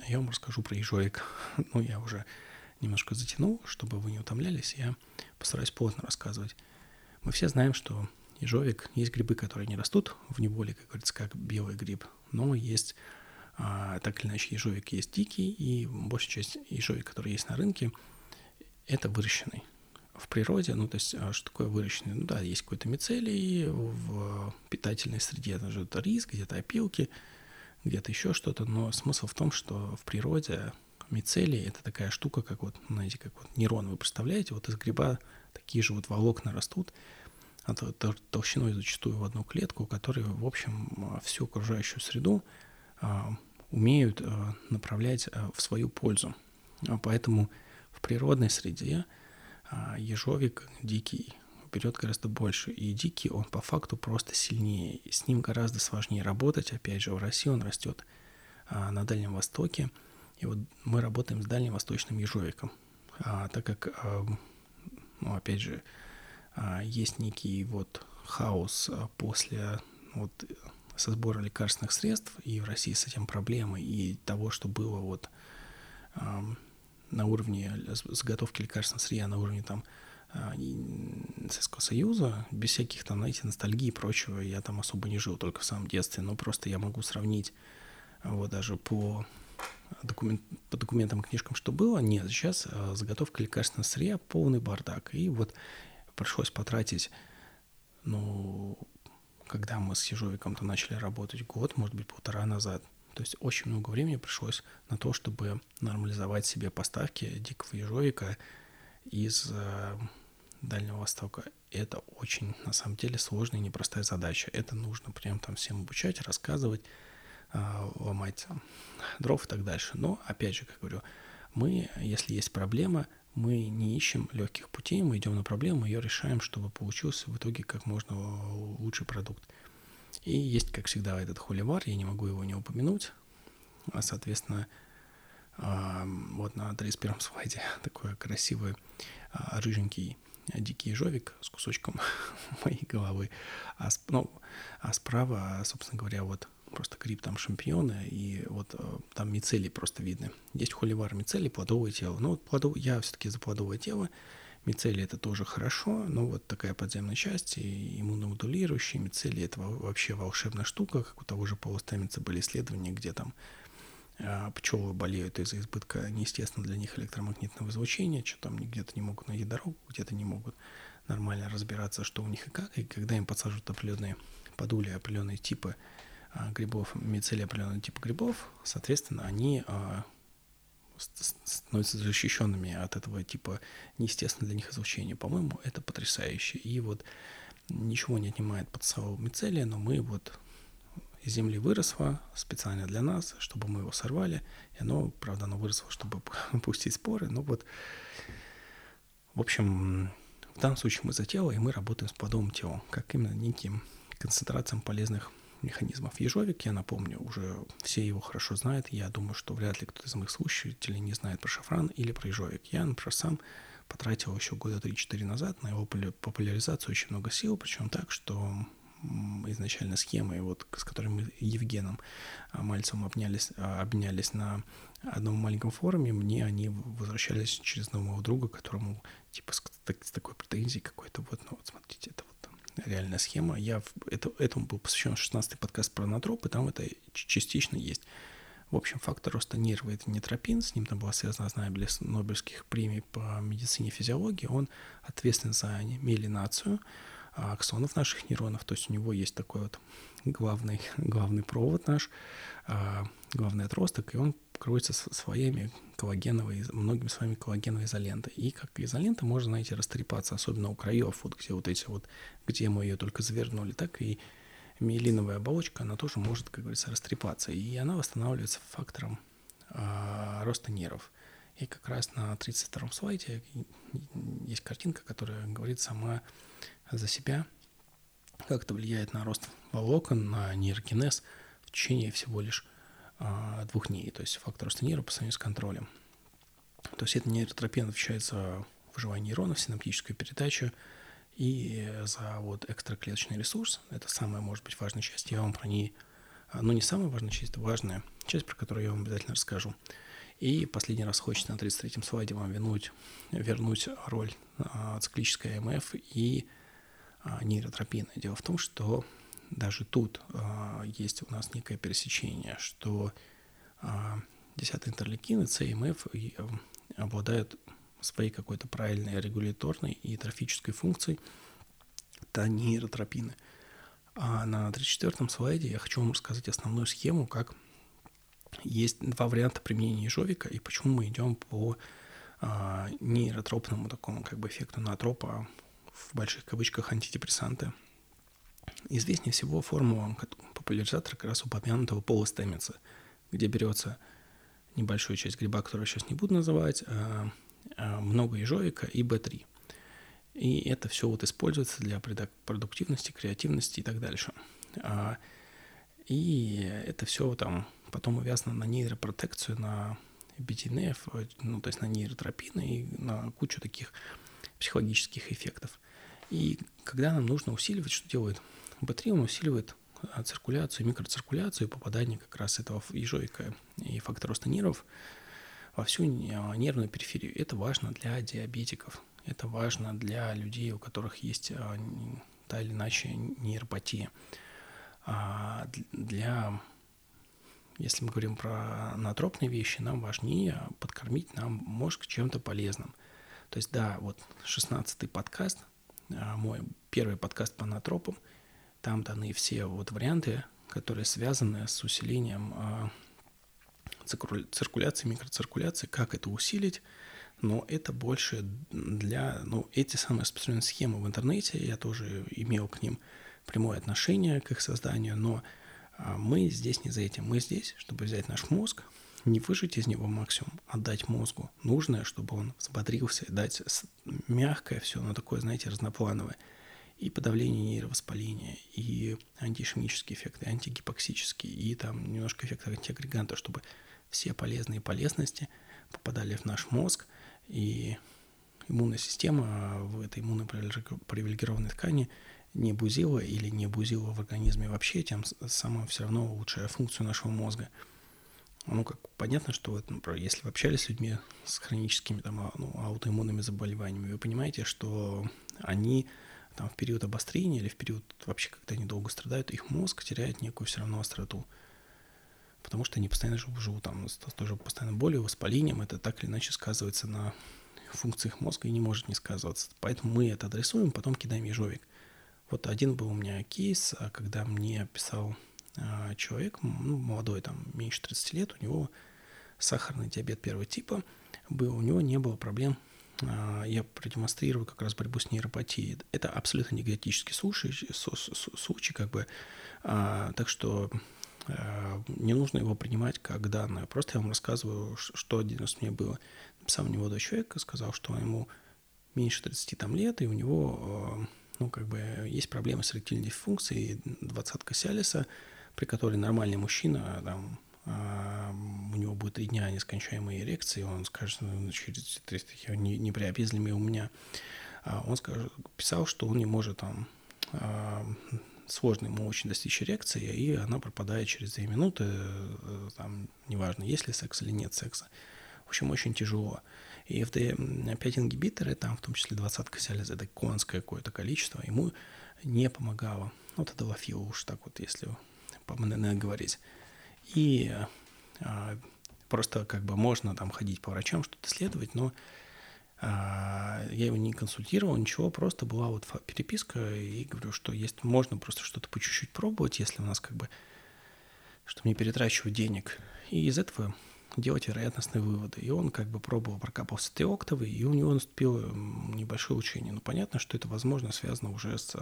я вам расскажу про ежовик. ну, я уже немножко затянул, чтобы вы не утомлялись, я постараюсь плотно рассказывать. Мы все знаем, что ежовик, есть грибы, которые не растут в неволе, как говорится, как белый гриб, но есть, а, так или иначе, ежовик есть дикий, и большая часть ежовик, который есть на рынке, это выращенный в природе, ну, то есть, а, что такое выращенный? Ну, да, есть какой-то мицелий в питательной среде, даже это рис, где-то опилки, где-то еще что-то, но смысл в том, что в природе мицелий — это такая штука, как вот, знаете, как вот нейрон вы представляете, вот из гриба такие же вот волокна растут, а толщиной зачастую в одну клетку, которые, в общем, всю окружающую среду а, умеют а, направлять а, в свою пользу. А поэтому в природной среде а ежовик дикий берет гораздо больше. И дикий, он по факту просто сильнее. С ним гораздо сложнее работать. Опять же, в России он растет а, на Дальнем Востоке. И вот мы работаем с дальневосточным ежовиком. А, так как, а, ну, опять же, а, есть некий вот хаос а, после вот, со сбора лекарственных средств, и в России с этим проблемы, и того, что было вот на уровне заготовки лекарственного сырья, на уровне там Советского Союза, без всяких там, знаете, ностальгии и прочего, я там особо не жил, только в самом детстве, но просто я могу сравнить вот даже по, документ, по документам книжкам, что было, нет, сейчас а, заготовка лекарственного сырья полный бардак, и вот пришлось потратить, ну, когда мы с Ежовиком-то начали работать год, может быть, полтора назад, то есть очень много времени пришлось на то, чтобы нормализовать себе поставки дикого ежовика из э, Дальнего Востока. Это очень, на самом деле, сложная и непростая задача. Это нужно прям там всем обучать, рассказывать, э, ломать дров и так дальше. Но, опять же, как говорю, мы, если есть проблема, мы не ищем легких путей, мы идем на проблему, ее решаем, чтобы получился в итоге как можно лучший продукт. И есть, как всегда, этот холивар, я не могу его не упомянуть. А, соответственно, а, вот на 31-м слайде такой красивый а, рыженький дикий ежовик с кусочком моей головы. А, ну, а справа, собственно говоря, вот просто гриб, там шампиньоны, и вот э, там мицелий просто видно. Есть холивар мицелий, плодовое тело. Ну, вот плодов... я все-таки за плодовое тело. Мицелий это тоже хорошо, но вот такая подземная часть, и иммуномодулирующие мицелий это вообще волшебная штука, как у того же Пола были исследования, где там а, пчелы болеют из-за избытка неестественно для них электромагнитного излучения, что там где-то не могут найти дорогу, где-то не могут нормально разбираться, что у них и как, и когда им подсаживают определенные подули, определенные типы а, грибов, мицелии определенного типа грибов, соответственно, они а, становятся защищенными от этого типа неестественно для них излучения. По-моему, это потрясающе. И вот ничего не отнимает под мицелия, но мы вот из земли выросло специально для нас, чтобы мы его сорвали. И оно, правда, оно выросло, чтобы пустить споры. Но вот, в общем, в данном случае мы за тело, и мы работаем с плодовым телом, как именно неким концентрациям полезных механизмов. Ежовик, я напомню, уже все его хорошо знают. Я думаю, что вряд ли кто-то из моих слушателей не знает про шафран или про ежовик. Я, например, сам потратил еще года 3-4 назад на его популяризацию очень много сил, причем так, что изначально схемы, вот, с которыми мы Евгеном а, Мальцевым обнялись, а, обнялись на одном маленьком форуме, мне они возвращались через нового друга, которому типа с, с такой претензией какой-то, вот, ну вот смотрите, это вот реальная схема. Я это, этому был посвящен 16-й подкаст про натроп, и там это частично есть. В общем, фактор роста нерва – это нетропин, с ним там была связана одна из Нобелевских премий по медицине и физиологии. Он ответственен за миелинацию аксонов наших нейронов, то есть у него есть такой вот главный, главный провод наш, а, главный отросток, и он кроется своими коллагеновой, многими своими коллагеновой изолентой. И как изолента можно, знаете, растрепаться, особенно у краев, вот где вот эти вот, где мы ее только завернули, так и миелиновая оболочка, она тоже может, как говорится, растрепаться. И она восстанавливается фактором э, роста нервов. И как раз на 32-м слайде есть картинка, которая говорит сама за себя, как это влияет на рост волокон, на нейрогенез в течение всего лишь а, двух дней, то есть фактор роста нейра по сравнению с контролем. То есть это нейротропин отвечает за выживание нейронов, синаптическую передачу и за вот экстраклеточный ресурс. Это самая, может быть, важная часть. Я вам про ней, а, ну не самая важная часть, важная часть, про которую я вам обязательно расскажу. И последний раз хочется на 33-м слайде вам вернуть, вернуть роль а, циклической АМФ и а, нейротропины. Дело в том, что даже тут а, есть у нас некое пересечение, что а, 10 интерлейкины, С и МФ обладают своей какой-то правильной регуляторной и трофической функцией, это нейротропины. А на 34-м слайде я хочу вам рассказать основную схему, как есть два варианта применения ежовика и почему мы идем по а, нейротропному такому как бы эффекту натропа в больших кавычках антидепрессанты – Известнее всего формула популяризатора как раз упомянутого Пола Стэмица, где берется небольшую часть гриба, которую сейчас не буду называть, а, а, много ежовика и B3. И это все вот используется для продуктивности, креативности и так дальше. А, и это все там потом увязано на нейропротекцию, на BTNF, ну, то есть на нейротропины и на кучу таких психологических эффектов. И когда нам нужно усиливать, что делает Б3 он усиливает а, циркуляцию, микроциркуляцию, попадание как раз этого ежовика и фактора роста нервов во всю а, нервную периферию. Это важно для диабетиков, это важно для людей, у которых есть а, та или иначе нейропатия. А для, если мы говорим про натропные вещи, нам важнее подкормить нам мозг чем-то полезным. То есть, да, вот 16-й подкаст, мой первый подкаст по натропам – там даны все вот варианты, которые связаны с усилением э, циркуляции, микроциркуляции, как это усилить, но это больше для, ну, эти самые распространенные схемы в интернете, я тоже имел к ним прямое отношение, к их созданию, но а, мы здесь не за этим. Мы здесь, чтобы взять наш мозг, не выжить из него максимум, а дать мозгу нужное, чтобы он взбодрился, дать мягкое все, но такое, знаете, разноплановое – и подавление нейровоспаления, и антиишемические эффекты, антигипоксические, и там немножко эффект антиагреганта, чтобы все полезные полезности попадали в наш мозг, и иммунная система в этой иммунопривилегированной ткани не бузила или не бузила в организме вообще, тем самым все равно улучшая функцию нашего мозга. Ну, как понятно, что вот, например, если вы общались с людьми с хроническими там, а, ну, аутоиммунными заболеваниями, вы понимаете, что они там, в период обострения или в период вообще, когда они долго страдают, их мозг теряет некую все равно остроту. Потому что они постоянно живут, живут там с тоже постоянно болью, воспалением. Это так или иначе сказывается на функциях мозга и не может не сказываться. Поэтому мы это адресуем, потом кидаем ежовик. Вот один был у меня кейс, а, когда мне писал человек, ну, молодой, там, меньше 30 лет, у него сахарный диабет первого типа был, у него не было проблем. А, я продемонстрирую как раз борьбу с нейропатией. Это абсолютно не генетический случай, случай как бы, так что не нужно его принимать как данное. Просто я вам рассказываю, что один раз мне было. Мне молодой человек, сказал, что ему меньше 30 там, лет, и у него ну, как бы есть проблемы с эректильной дисфункцией, двадцатка Сиалиса, при которой нормальный мужчина, там, а, у него будет три дня нескончаемой эрекции, он скажет, ну, через 300 не, не у меня. А он скажет, писал, что он не может там а, сложно ему очень достичь эрекции, и она пропадает через 2 минуты, э, там, неважно, есть ли секс или нет секса. В общем, очень тяжело. И FD5-ингибиторы, там в том числе 20-ка сиализа, это конское какое-то количество, ему не помогало. Ну, это долофил уж так вот, если по МНН говорить. И а, просто как бы можно там ходить по врачам, что-то исследовать, но а, я его не консультировал, ничего, просто была вот переписка, и говорю, что есть, можно просто что-то по чуть-чуть пробовать, если у нас как бы, чтобы не перетрачивать денег. И из этого делать вероятностные выводы. И он как бы пробовал, прокапался три октавы, и у него наступило небольшое учение. Но понятно, что это, возможно, связано уже с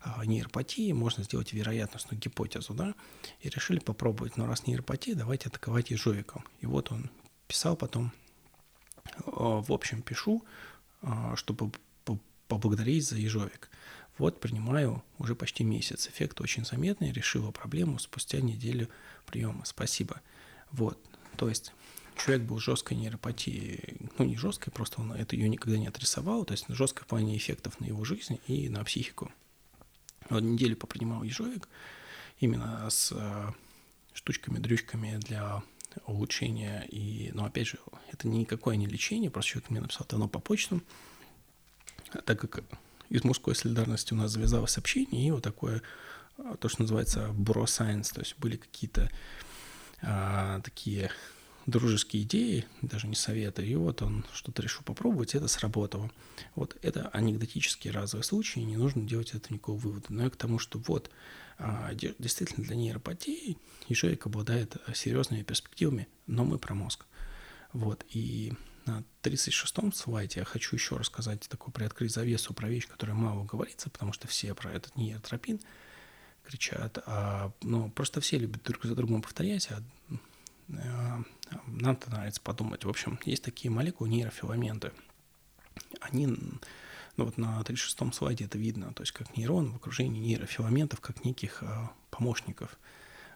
а, нейропатией, можно сделать вероятностную гипотезу, да, и решили попробовать. Но раз нейропатия, давайте атаковать ежовиком. И вот он писал потом, «А, в общем, пишу, а, чтобы поблагодарить за ежовик. Вот принимаю уже почти месяц. Эффект очень заметный, решила проблему спустя неделю приема. Спасибо. Вот, то есть человек был жесткой нейропатией, ну не жесткой, просто он это ее никогда не отрисовал, то есть жесткой плане эффектов на его жизнь и на психику. Вот неделю попринимал ежовик именно с э, штучками, дрючками для улучшения. И, но опять же, это никакое не лечение, просто человек мне написал давно по почту, а так как из мужской солидарности у нас завязалось общение, и вот такое, э, то, что называется bro science, то есть были какие-то а, такие дружеские идеи, даже не советы, и вот он что-то решил попробовать, это сработало. Вот это анекдотические разовые случаи, не нужно делать это никакого вывода. Но я к тому, что вот а, действительно для нейропатии ежевик обладает серьезными перспективами, но мы про мозг. Вот, и на 36-м слайде я хочу еще рассказать, такую приоткрыть завесу про вещь, которая мало говорится, потому что все про этот нейротропин – кричат, а, ну, просто все любят друг за другом повторять, а, а нам-то нравится подумать. В общем, есть такие молекулы нейрофиламенты. Они, ну вот на 36-м слайде это видно, то есть как нейрон в окружении нейрофиламентов, как неких а, помощников,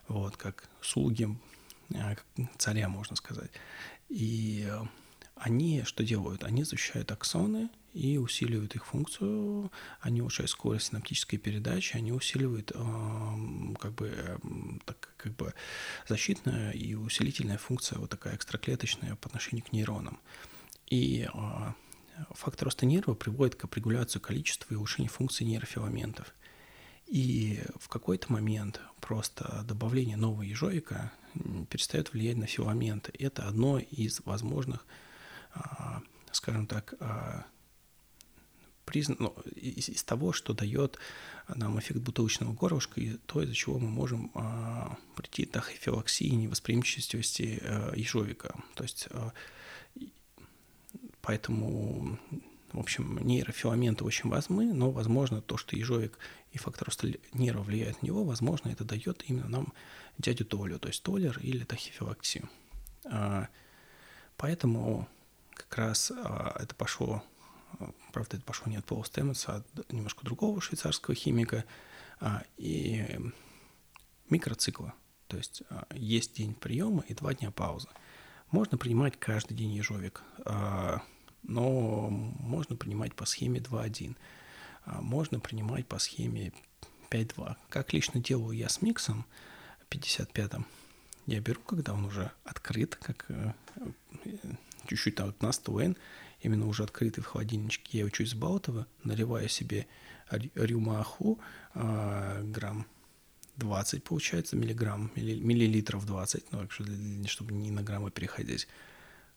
вот, как слуги а, царя, можно сказать. И а, они что делают? Они защищают аксоны и усиливают их функцию, они улучшают скорость синаптической передачи, они усиливают э, как бы так, как бы защитная и усилительная функция вот такая экстраклеточная по отношению к нейронам. И э, фактор роста нерва приводит к регуляции количества и улучшению функций нейрофиламентов. И в какой-то момент просто добавление нового ежовика перестает влиять на филаменты. Это одно из возможных, а, скажем так, признан, ну, из, из того, что дает нам эффект бутылочного горлышка, и то, из-за чего мы можем а, прийти к тахофилаксии и невосприимчивости а, ежовика. То есть а, поэтому, в общем, нейрофиламенты очень важны, но, возможно, то, что ежовик и фактор роста нерва влияет на него, возможно, это дает именно нам дядю Толю, то есть толер или тахифилаксию. А, поэтому как раз а, это пошло правда, это пошло не от Пола Стэммонса, а от немножко другого швейцарского химика, а, и микроцикла. То есть а, есть день приема и два дня паузы. Можно принимать каждый день ежовик, а, но можно принимать по схеме 2-1. а, можно принимать по схеме 5-2. Как лично делаю я с миксом 55-м, я беру, когда он уже открыт, как э, чуть-чуть там на 100 именно уже открытый в холодильничке, я его чуть сбалтываю, наливаю себе рюмаху, э, грамм 20 получается, миллиграмм, миллилитров 20, ну, чтобы не на граммы переходить,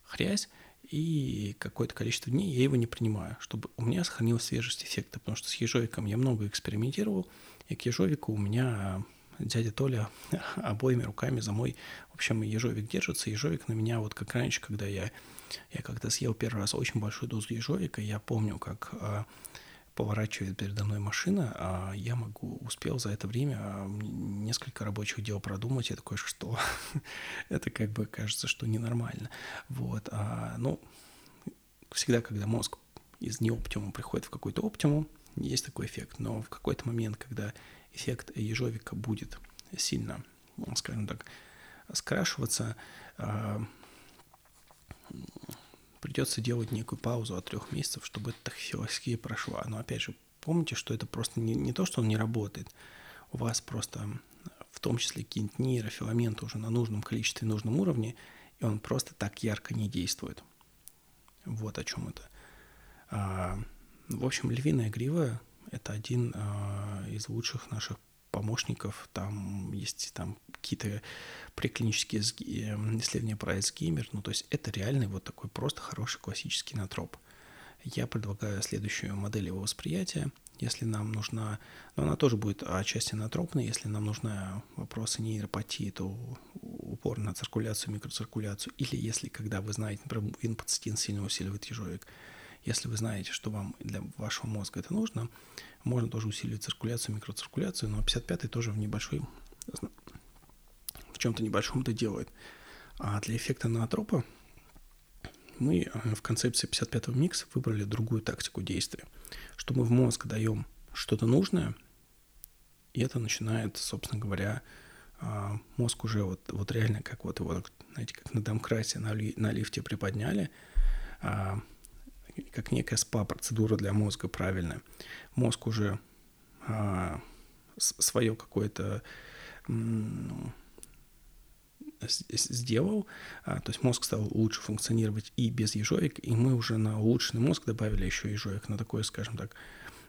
хрясь, и какое-то количество дней я его не принимаю, чтобы у меня сохранилась свежесть эффекта, потому что с ежовиком я много экспериментировал, и к ежовику у меня дядя Толя обоими руками за мой, в общем, ежовик держится, ежовик на меня, вот как раньше, когда я, я как-то съел первый раз очень большую дозу ежовика, я помню, как а, поворачивает передо мной машина, а я могу, успел за это время а, несколько рабочих дел продумать, я такой, что? Это как бы кажется, что ненормально. Вот, а, ну, всегда, когда мозг из неоптимума приходит в какой-то оптимум, есть такой эффект, но в какой-то момент, когда эффект ежовика будет сильно, скажем так, скрашиваться, а, придется делать некую паузу от трех месяцев, чтобы эта тахикардия прошла. Но опять же, помните, что это просто не, не то, что он не работает. У вас просто в том числе какие-нибудь нейрофиламенты уже на нужном количестве, нужном уровне, и он просто так ярко не действует. Вот о чем это. А, в общем, львиная грива – это один а, из лучших наших помощников. Там есть там какие-то преклинические эм, исследования про Альцгеймер. Ну, то есть это реальный вот такой просто хороший классический натроп. Я предлагаю следующую модель его восприятия. Если нам нужна, но она тоже будет отчасти натропной, если нам нужна вопросы нейропатии, то упор на циркуляцию, микроциркуляцию, или если, когда вы знаете, например, инпоцитин сильно усиливает ежовик, если вы знаете, что вам для вашего мозга это нужно, можно тоже усиливать циркуляцию, микроциркуляцию, но 55-й тоже в небольшой, в чем-то небольшом это делает. А для эффекта наотропа мы э, в концепции 55-го микса выбрали другую тактику действия, что мы в мозг даем что-то нужное, и это начинает, собственно говоря, а, мозг уже вот, вот реально как вот его, знаете, как на домкрате на, ли, на лифте приподняли, а, как некая спа-процедура для мозга правильная. Мозг уже а, свое какое-то сделал, а, то есть мозг стал лучше функционировать и без ежовик, и мы уже на улучшенный мозг добавили еще ежовик, на такое, скажем так,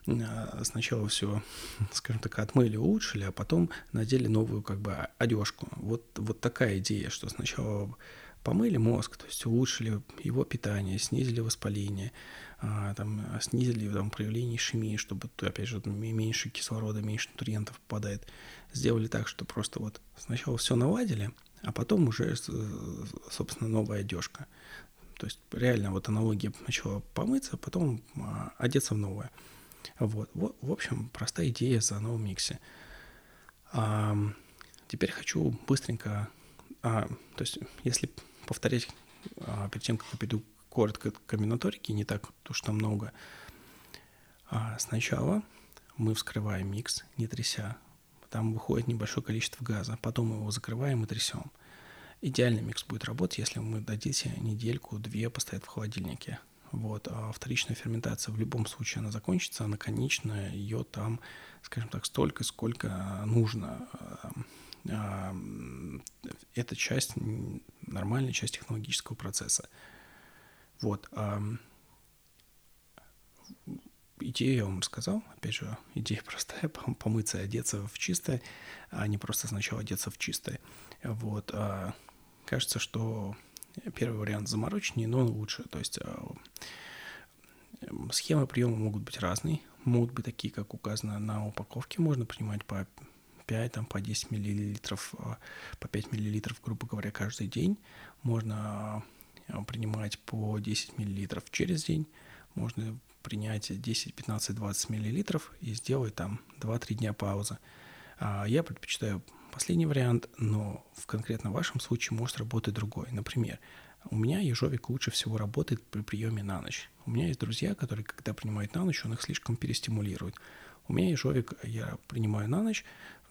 а, сначала все, скажем так, отмыли, улучшили, а потом надели новую как бы одежку. Вот, вот такая идея, что сначала помыли мозг, то есть улучшили его питание, снизили воспаление, а, там, снизили там, проявление ишемии, чтобы, опять же, меньше кислорода, меньше нутриентов попадает. Сделали так, что просто вот сначала все наладили, а потом уже, собственно, новая одежка. То есть реально вот аналогия сначала помыться, потом а, одеться в новое. Вот. В общем, простая идея за новом миксе. Теперь хочу быстренько... А, то есть, если повторять а, перед тем, как я перейду коротко к комбинаторике, не так уж там много. А сначала мы вскрываем микс, не тряся. Там выходит небольшое количество газа. Потом мы его закрываем и трясем. Идеальный микс будет работать, если мы дадите недельку-две постоять в холодильнике. Вот. А вторичная ферментация в любом случае она закончится, она конечная, ее там, скажем так, столько, сколько нужно это часть, нормальная часть технологического процесса. Вот. Идею я вам рассказал. Опять же, идея простая. Помыться и одеться в чистое, а не просто сначала одеться в чистое. Вот. А, кажется, что первый вариант замороченнее, но он лучше. То есть а, схемы приема могут быть разные. Могут быть такие, как указано на упаковке. Можно принимать по 5, там, по 10 миллилитров, а, по 5 миллилитров, грубо говоря, каждый день. Можно а, принимать по 10 миллилитров через день. Можно принять 10, 15, 20 миллилитров и сделать там 2-3 дня паузы. А, я предпочитаю последний вариант, но в конкретно вашем случае может работать другой. Например, у меня ежовик лучше всего работает при приеме на ночь. У меня есть друзья, которые, когда принимают на ночь, он их слишком перестимулирует. У меня ежовик я принимаю на ночь,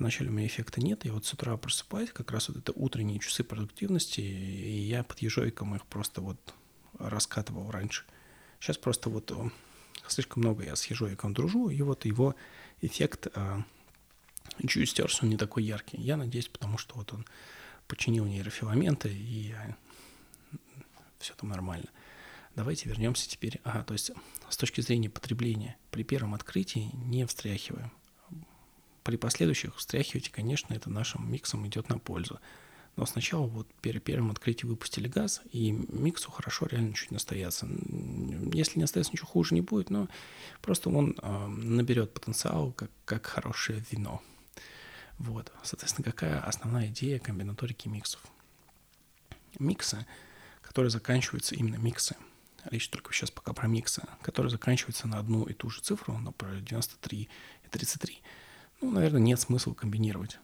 вначале у меня эффекта нет, я вот с утра просыпаюсь, как раз вот это утренние часы продуктивности, и я под ежовиком их просто вот раскатывал раньше. Сейчас просто вот э, слишком много я с ежовиком дружу, и вот его эффект а, чуть стерся, он не такой яркий. Я надеюсь, потому что вот он починил нейрофиламенты, и все там нормально. Давайте вернемся теперь. Ага, то есть с точки зрения потребления, при первом открытии не встряхиваем. При последующих встряхивайте, конечно, это нашим миксом идет на пользу. Но сначала вот при первом открытии выпустили газ, и миксу хорошо реально чуть настояться. Если не остается, ничего хуже не будет, но просто он э, наберет потенциал, как, как хорошее вино. Вот. Соответственно, какая основная идея комбинаторики миксов? Миксы, которые заканчиваются именно миксы, речь только сейчас пока про миксы, которые заканчиваются на одну и ту же цифру, например, 93 и 33, ну, наверное, нет смысла комбинировать.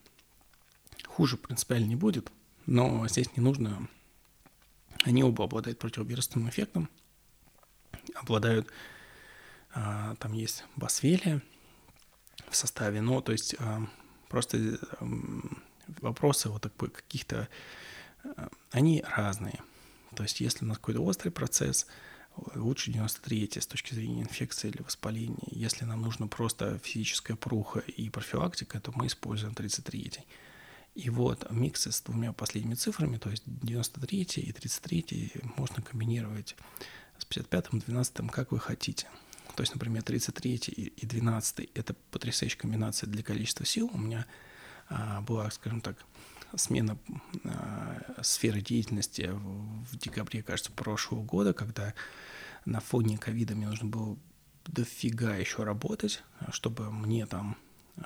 Хуже принципиально не будет, но здесь не нужно... Они оба обладают противовирусным эффектом, обладают... А, там есть басвелия в составе, но то есть а, просто а, вопросы вот такой каких-то... А, они разные. То есть если у нас какой-то острый процесс, лучше 93 с точки зрения инфекции или воспаления. Если нам нужно просто физическая пруха и профилактика, то мы используем 33. И вот миксы с двумя последними цифрами, то есть 93 и 33, можно комбинировать с 55, 12, как вы хотите. То есть, например, 33 и 12 – это потрясающая комбинация для количества сил. У меня а, была, скажем так, смена э, сферы деятельности в, в декабре, кажется, прошлого года, когда на фоне ковида мне нужно было дофига еще работать, чтобы мне там э,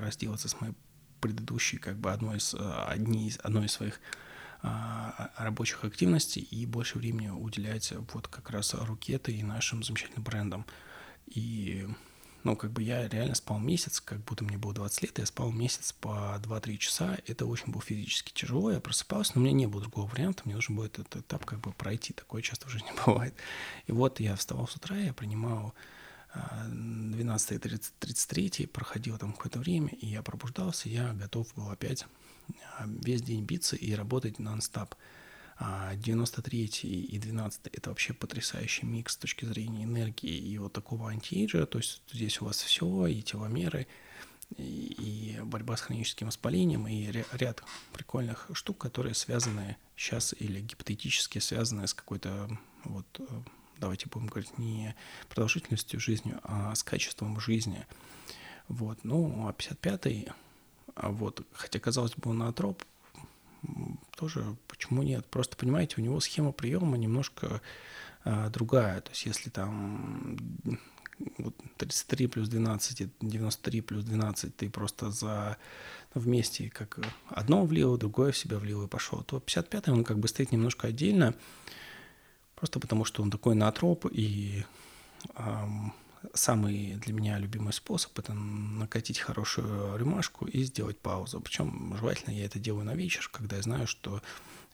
разделаться с моей предыдущей, как бы одной из, одни из, одной из своих э, рабочих активностей и больше времени уделять вот как раз рукеты и нашим замечательным брендам. И ну, как бы я реально спал месяц, как будто мне было 20 лет, я спал месяц по 2-3 часа, это очень было физически тяжело, я просыпался, но у меня не было другого варианта, мне нужно было этот этап как бы пройти, такое часто в жизни бывает. И вот я вставал с утра, я принимал 12.33, а, проходило там какое-то время, и я пробуждался, я готов был опять а, весь день биться и работать нон-стоп. 93 а и 12 это вообще потрясающий микс с точки зрения энергии и вот такого антиэйджа, то есть здесь у вас все, и теломеры, и, борьба с хроническим воспалением, и ряд прикольных штук, которые связаны сейчас или гипотетически связаны с какой-то вот давайте будем говорить не продолжительностью жизни, а с качеством жизни. Вот, ну, а 55-й, а вот, хотя, казалось бы, он атроп, тоже почему нет? Просто, понимаете, у него схема приема немножко а, другая. То есть если там вот 33 плюс 12, 93 плюс 12, ты просто за ну, вместе как одно влило, другое в себя влило и пошел, то 55 он как бы стоит немножко отдельно, просто потому что он такой натроп и эм, самый для меня любимый способ – это накатить хорошую рюмашку и сделать паузу. Причем желательно я это делаю на вечер, когда я знаю, что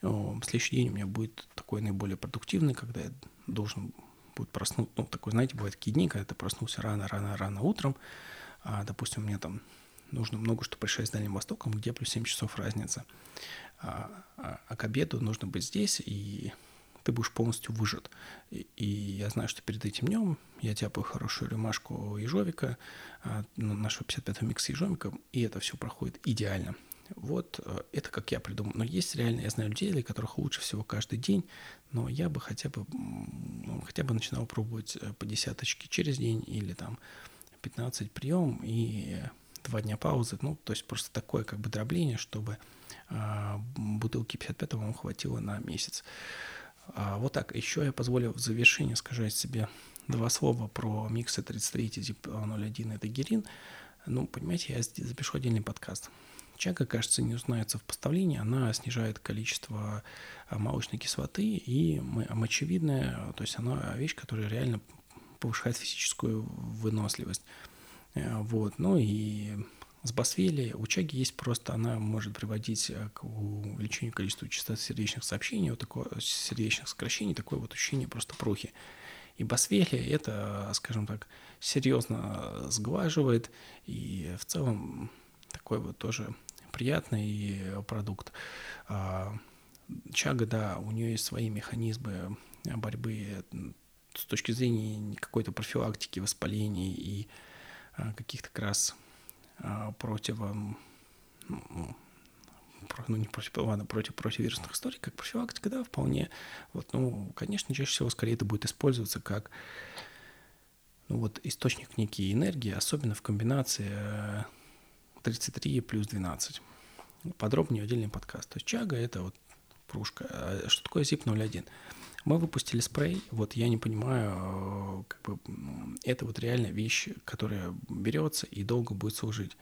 о, следующий день у меня будет такой наиболее продуктивный, когда я должен будет проснуться. Ну, такой, знаете, бывают такие дни, когда ты проснулся рано-рано-рано утром, а, допустим, мне там нужно много что решать с Дальним Востоком, где плюс 7 часов разница. А, а, а к обеду нужно быть здесь, и ты будешь полностью выжат. И, и я знаю, что перед этим днем я тяпаю хорошую рюмашку ежовика, а, нашего 55-го микса ежовика, и это все проходит идеально. Вот э, это как я придумал. Но есть реально, я знаю людей, для которых лучше всего каждый день, но я бы хотя бы, ну, хотя бы начинал пробовать э, по десяточке через день или там 15 прием и два дня паузы. Ну, то есть просто такое как бы дробление, чтобы э, бутылки 55 вам хватило на месяц. А, вот так. Еще я позволю в завершение сказать себе два слова про миксы 33 ZIP-01 это герин. Ну, понимаете, я запишу отдельный подкаст. Чага, кажется, не узнается в поставлении, она снижает количество а, молочной кислоты и мочевидная, то есть она вещь, которая реально повышает физическую выносливость. Э, вот, ну и с Басвели у Чаги есть просто, она может приводить э, к увеличению количества частот сердечных сообщений, вот такое сердечных сокращений, такое вот ощущение просто прухи. И Басвели это, скажем так, серьезно сглаживает, и в целом такой вот тоже приятный продукт. А, Чага, да, у нее есть свои механизмы борьбы с точки зрения какой-то профилактики воспалений и каких-то как раз против, ну, ну не против, ладно, против противовирусных историй, как профилактика, да, вполне. Вот, ну, конечно, чаще всего скорее это будет использоваться как ну, вот источник некий энергии, особенно в комбинации 33 э, плюс 12. Подробнее отдельный подкаст. То есть чага — это вот пружка. А что такое ZIP-01? Мы выпустили спрей, вот я не понимаю, э, как бы это вот реально вещь, которая берется и долго будет служить.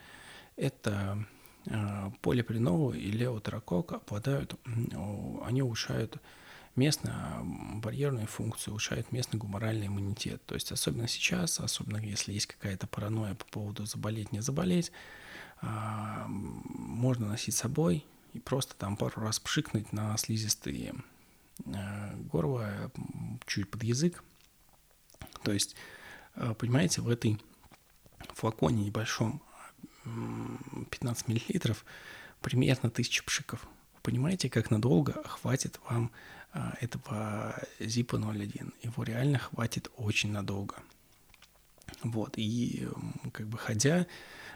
Это э, полипринол и леотерокок обладают, они улучшают местную барьерную функцию, улучшают местный гуморальный иммунитет. То есть особенно сейчас, особенно если есть какая-то паранойя по поводу заболеть, не заболеть, а, можно носить с собой и просто там пару раз пшикнуть на слизистые Э, горло, чуть под язык. То есть, э, понимаете, в этой флаконе небольшом 15 миллилитров примерно 1000 пшиков. Понимаете, как надолго хватит вам э, этого ZIP 01? Его реально хватит очень надолго. Вот, и как бы ходя,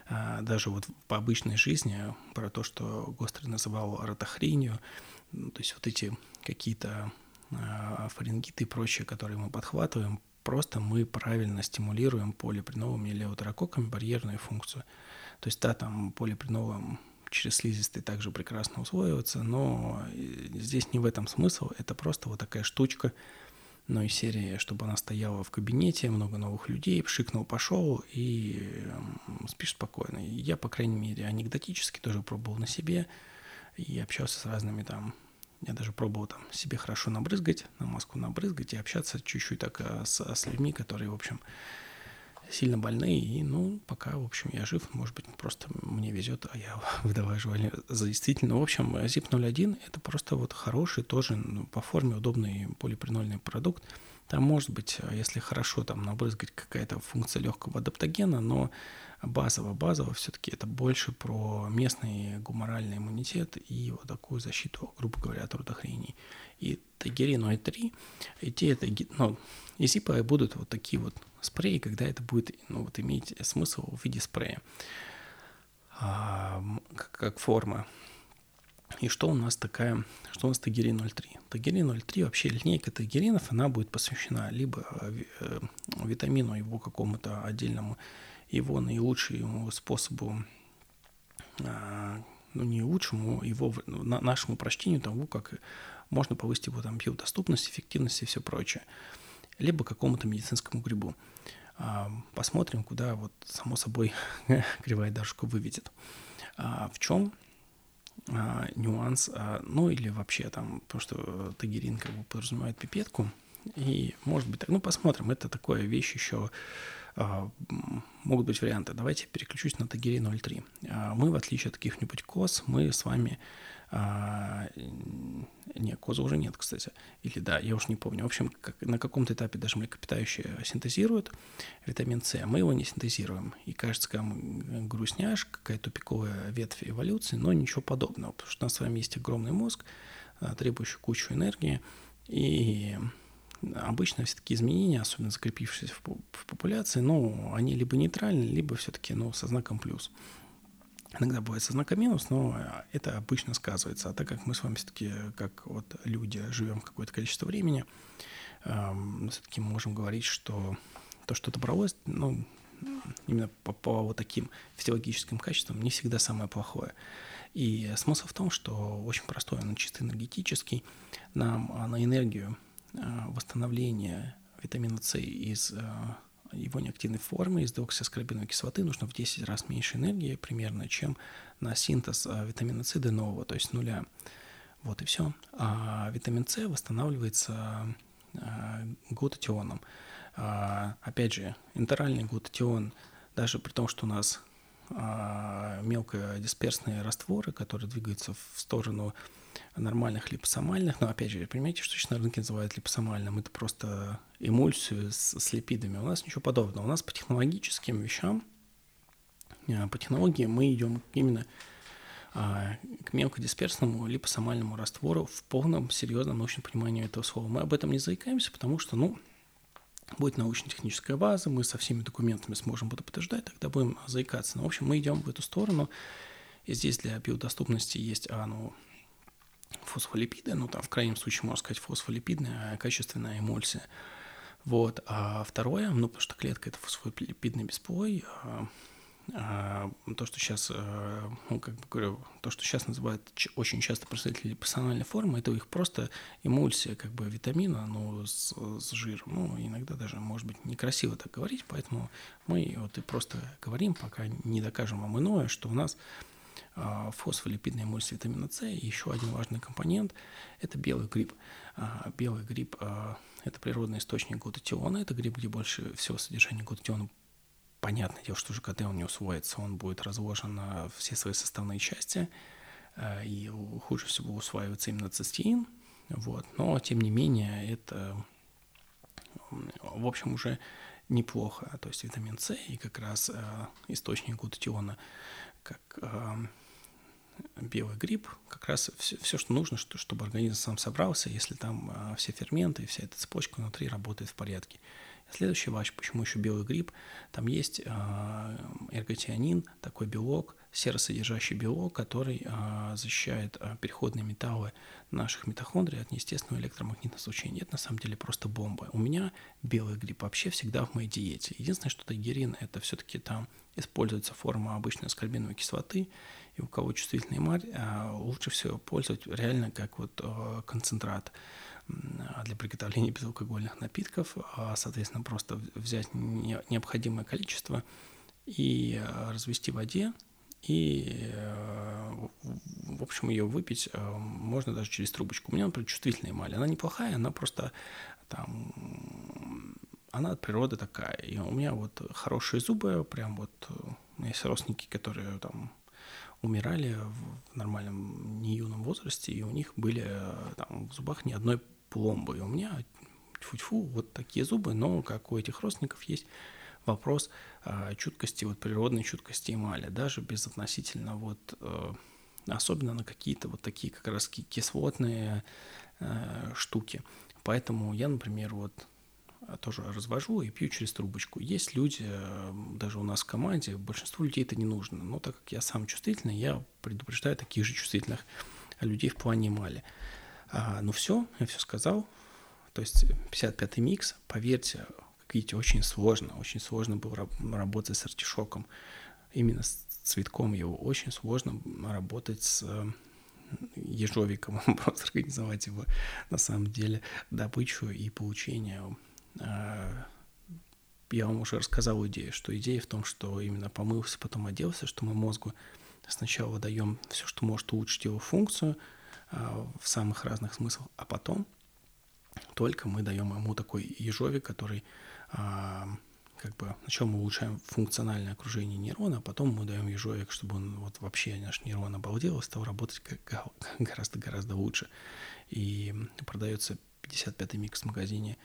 даже вот по обычной жизни, про то, что Гострый называл ротохренью, ну, то есть вот эти какие-то а, фарингиты и прочее, которые мы подхватываем, просто мы правильно стимулируем полипреновыми или леутерококками барьерную функцию. То есть да, там полипреновым через слизистый также прекрасно усвоивается, но здесь не в этом смысл, это просто вот такая штучка, но и серия, чтобы она стояла в кабинете, много новых людей, пшикнул, пошел и спишь спокойно. Я, по крайней мере, анекдотически тоже пробовал на себе и общался с разными там я даже пробовал там себе хорошо набрызгать, на маску набрызгать и общаться чуть-чуть так э, с, с людьми, которые, в общем, сильно больные. И, ну, пока, в общем, я жив, может быть, просто мне везет, а я выдаваю желание за действительно. В общем, ZIP-01 – это просто вот хороший, тоже ну, по форме удобный полипринольный продукт. Там может быть, если хорошо там набрызгать какая-то функция легкого адаптогена, но базово-базово все-таки это больше про местный гуморальный иммунитет и вот такую защиту, грубо говоря, от рудохрений. И тагерин 03, и те это, ну, и зипа будут вот такие вот спреи, когда это будет ну, вот, иметь смысл в виде спрея, а, как, как форма. И что у нас такая, что у нас тагерин 03? Тагерин 03, вообще линейка тагеринов, она будет посвящена либо э, витамину его какому-то отдельному его наилучшему способу, а, ну не лучшему, его нашему прочтению того, как можно повысить его там биодоступность, эффективность и все прочее, либо какому-то медицинскому грибу. А, посмотрим, куда вот само собой кривая дорожка выведет. А, в чем нюанс, ну или вообще там, потому что тагерин как бы подразумевает пипетку, и может быть, ну посмотрим, это такая вещь еще а, могут быть варианты. Давайте переключусь на Тагири 03. А, мы, в отличие от каких-нибудь коз, мы с вами... А, не, коза уже нет, кстати. Или да, я уж не помню. В общем, как, на каком-то этапе даже млекопитающие синтезируют витамин С, мы его не синтезируем. И кажется, как грустняш, какая тупиковая ветвь эволюции, но ничего подобного, потому что у нас с вами есть огромный мозг, требующий кучу энергии, и обычно все-таки изменения, особенно закрепившиеся в, в популяции, ну, они либо нейтральны, либо все-таки, ну, со знаком плюс. Иногда бывает со знаком минус, но это обычно сказывается. А так как мы с вами все-таки, как вот люди, живем какое-то количество времени, э, все-таки можем говорить, что то, что добровольство, ну, именно по, по вот таким физиологическим качествам, не всегда самое плохое. И смысл в том, что очень простой, он чисто энергетический. Нам а, на энергию Э, восстановления витамина С из э, его неактивной формы, из деоксискорбиновой кислоты нужно в 10 раз меньше энергии примерно, чем на синтез э, витамина С до нового, то есть нуля. Вот и все. А витамин С восстанавливается глутатионом. Опять же, интеральный глутатион, даже при том, что у нас мелкодисперсные растворы, которые двигаются в сторону нормальных липосомальных, но опять же, понимаете, что сейчас на рынке называют липосомальным, это просто эмульсию с, с липидами. У нас ничего подобного. У нас по технологическим вещам, а, по технологии мы идем именно а, к мелкодисперсному липосомальному раствору в полном серьезном научном понимании этого слова. Мы об этом не заикаемся, потому что, ну, будет научно-техническая база, мы со всеми документами сможем это подождать, тогда будем заикаться. Но, в общем, мы идем в эту сторону. И здесь для биодоступности есть, а, ну, фосфолипиды, ну, там, в крайнем случае, можно сказать, фосфолипидная качественная эмульсия. Вот. А второе, ну, потому что клетка – это фосфолипидный бесплой, а, а, то, что сейчас, а, ну, как бы говорю, то, что сейчас называют очень часто представители персональной формы, это их просто эмульсия как бы витамина, ну, с, с жиром. Ну, иногда даже, может быть, некрасиво так говорить, поэтому мы вот и просто говорим, пока не докажем вам иное, что у нас фосфолипидная эмульсия витамина С, и еще один важный компонент – это белый гриб. Белый гриб – это природный источник глутатиона, это гриб, где больше всего содержания глутатиона понятное дело, что уже когда он не усвоится, он будет разложен на все свои составные части, и хуже всего усваивается именно цистеин. Вот. Но, тем не менее, это, в общем, уже неплохо. То есть витамин С и как раз источник глутатиона, как белый гриб, как раз все, все что нужно, что, чтобы организм сам собрался, если там все ферменты, вся эта цепочка внутри работает в порядке. Следующий вач, почему еще белый гриб, там есть э, эрготианин, такой белок, серосодержащий белок, который э, защищает э, переходные металлы наших митохондрий от неестественного электромагнитного излучения. Это на самом деле просто бомба. У меня белый гриб вообще всегда в моей диете. Единственное, что тагерин, это все-таки там используется форма обычной аскорбиновой кислоты, и у кого чувствительный эмаль, лучше всего пользовать реально как вот концентрат для приготовления безалкогольных напитков, а, соответственно, просто взять необходимое количество и а, развести в воде, и, а, в общем, ее выпить можно даже через трубочку. У меня, например, чувствительная эмаль. Она неплохая, она просто там... Она от природы такая. И у меня вот хорошие зубы, прям вот... У меня есть родственники, которые там умирали в нормальном, не юном возрасте, и у них были там в зубах ни одной пломбы. У меня тьфу-тьфу, вот такие зубы, но как у этих родственников есть вопрос э, чуткости, вот природной чуткости эмали, даже без относительно вот, э, особенно на какие-то вот такие как раз кислотные э, штуки. Поэтому я, например, вот тоже развожу и пью через трубочку. Есть люди, даже у нас в команде, большинству людей это не нужно, но так как я сам чувствительный, я предупреждаю таких же чувствительных людей в плане эмали. А, ну все, я все сказал. То есть 55-й микс, поверьте, как видите, очень сложно. Очень сложно было работать с артишоком. Именно с цветком его очень сложно работать с э, ежовиком, просто организовать его на самом деле добычу и получение. А, я вам уже рассказал идею, что идея в том, что именно помылся, потом оделся, что мы мозгу сначала даем все, что может улучшить его функцию – в самых разных смыслах, а потом только мы даем ему такой ежовик, который а, как бы сначала мы улучшаем функциональное окружение нейрона, а потом мы даем ежовик, чтобы он вот вообще наш нейрон обалдел стал работать гораздо-гораздо лучше. И продается 55-й микс в магазине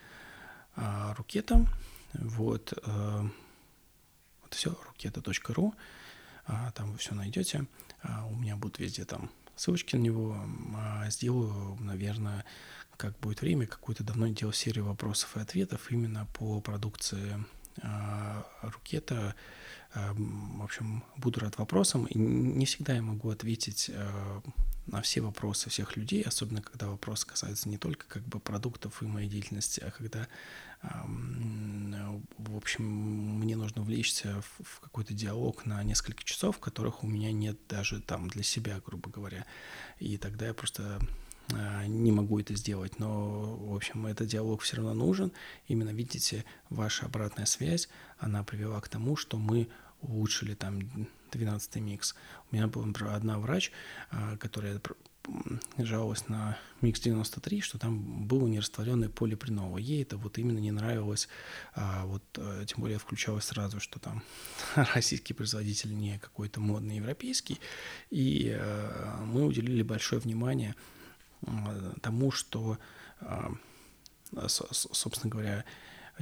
а, Рукета. Вот, а, вот все, рукета.ру. А, там вы все найдете. А, у меня будут везде там ссылочки на него. А сделаю, наверное, как будет время, какую-то давно не делал серию вопросов и ответов именно по продукции а, Рукета. А, в общем, буду рад вопросам. И не всегда я могу ответить а, на все вопросы всех людей, особенно когда вопрос касается не только как бы продуктов и моей деятельности, а когда в общем, мне нужно влечься в, какой-то диалог на несколько часов, которых у меня нет даже там для себя, грубо говоря. И тогда я просто а, не могу это сделать, но, в общем, этот диалог все равно нужен. Именно, видите, ваша обратная связь, она привела к тому, что мы улучшили там 12 микс. У меня была, например, одна врач, а, которая жаловалась на Микс 93, что там было нерастворенное полипринол. Ей это вот именно не нравилось, а вот э, тем более включалось сразу, что там российский производитель не какой-то модный европейский. И э, мы уделили большое внимание тому, что, э, собственно говоря,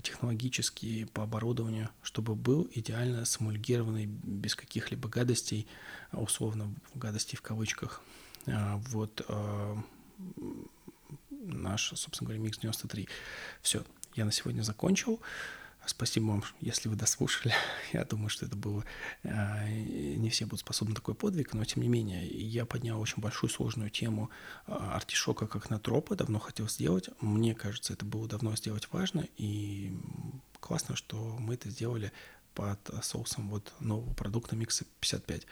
технологически по оборудованию, чтобы был идеально смульгированный, без каких-либо гадостей, условно гадостей в кавычках, а, вот а, наш, собственно говоря, микс 93. Все, я на сегодня закончил. Спасибо вам, если вы дослушали. Я думаю, что это было... Э, не все будут способны такой подвиг, но тем не менее, я поднял очень большую сложную тему э, артишока как на тропы. Давно хотел сделать. Мне кажется, это было давно сделать важно. И классно, что мы это сделали под соусом вот нового продукта Микса 55.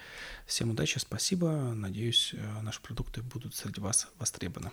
Всем удачи, спасибо. Надеюсь, э, наши продукты будут среди вас востребованы.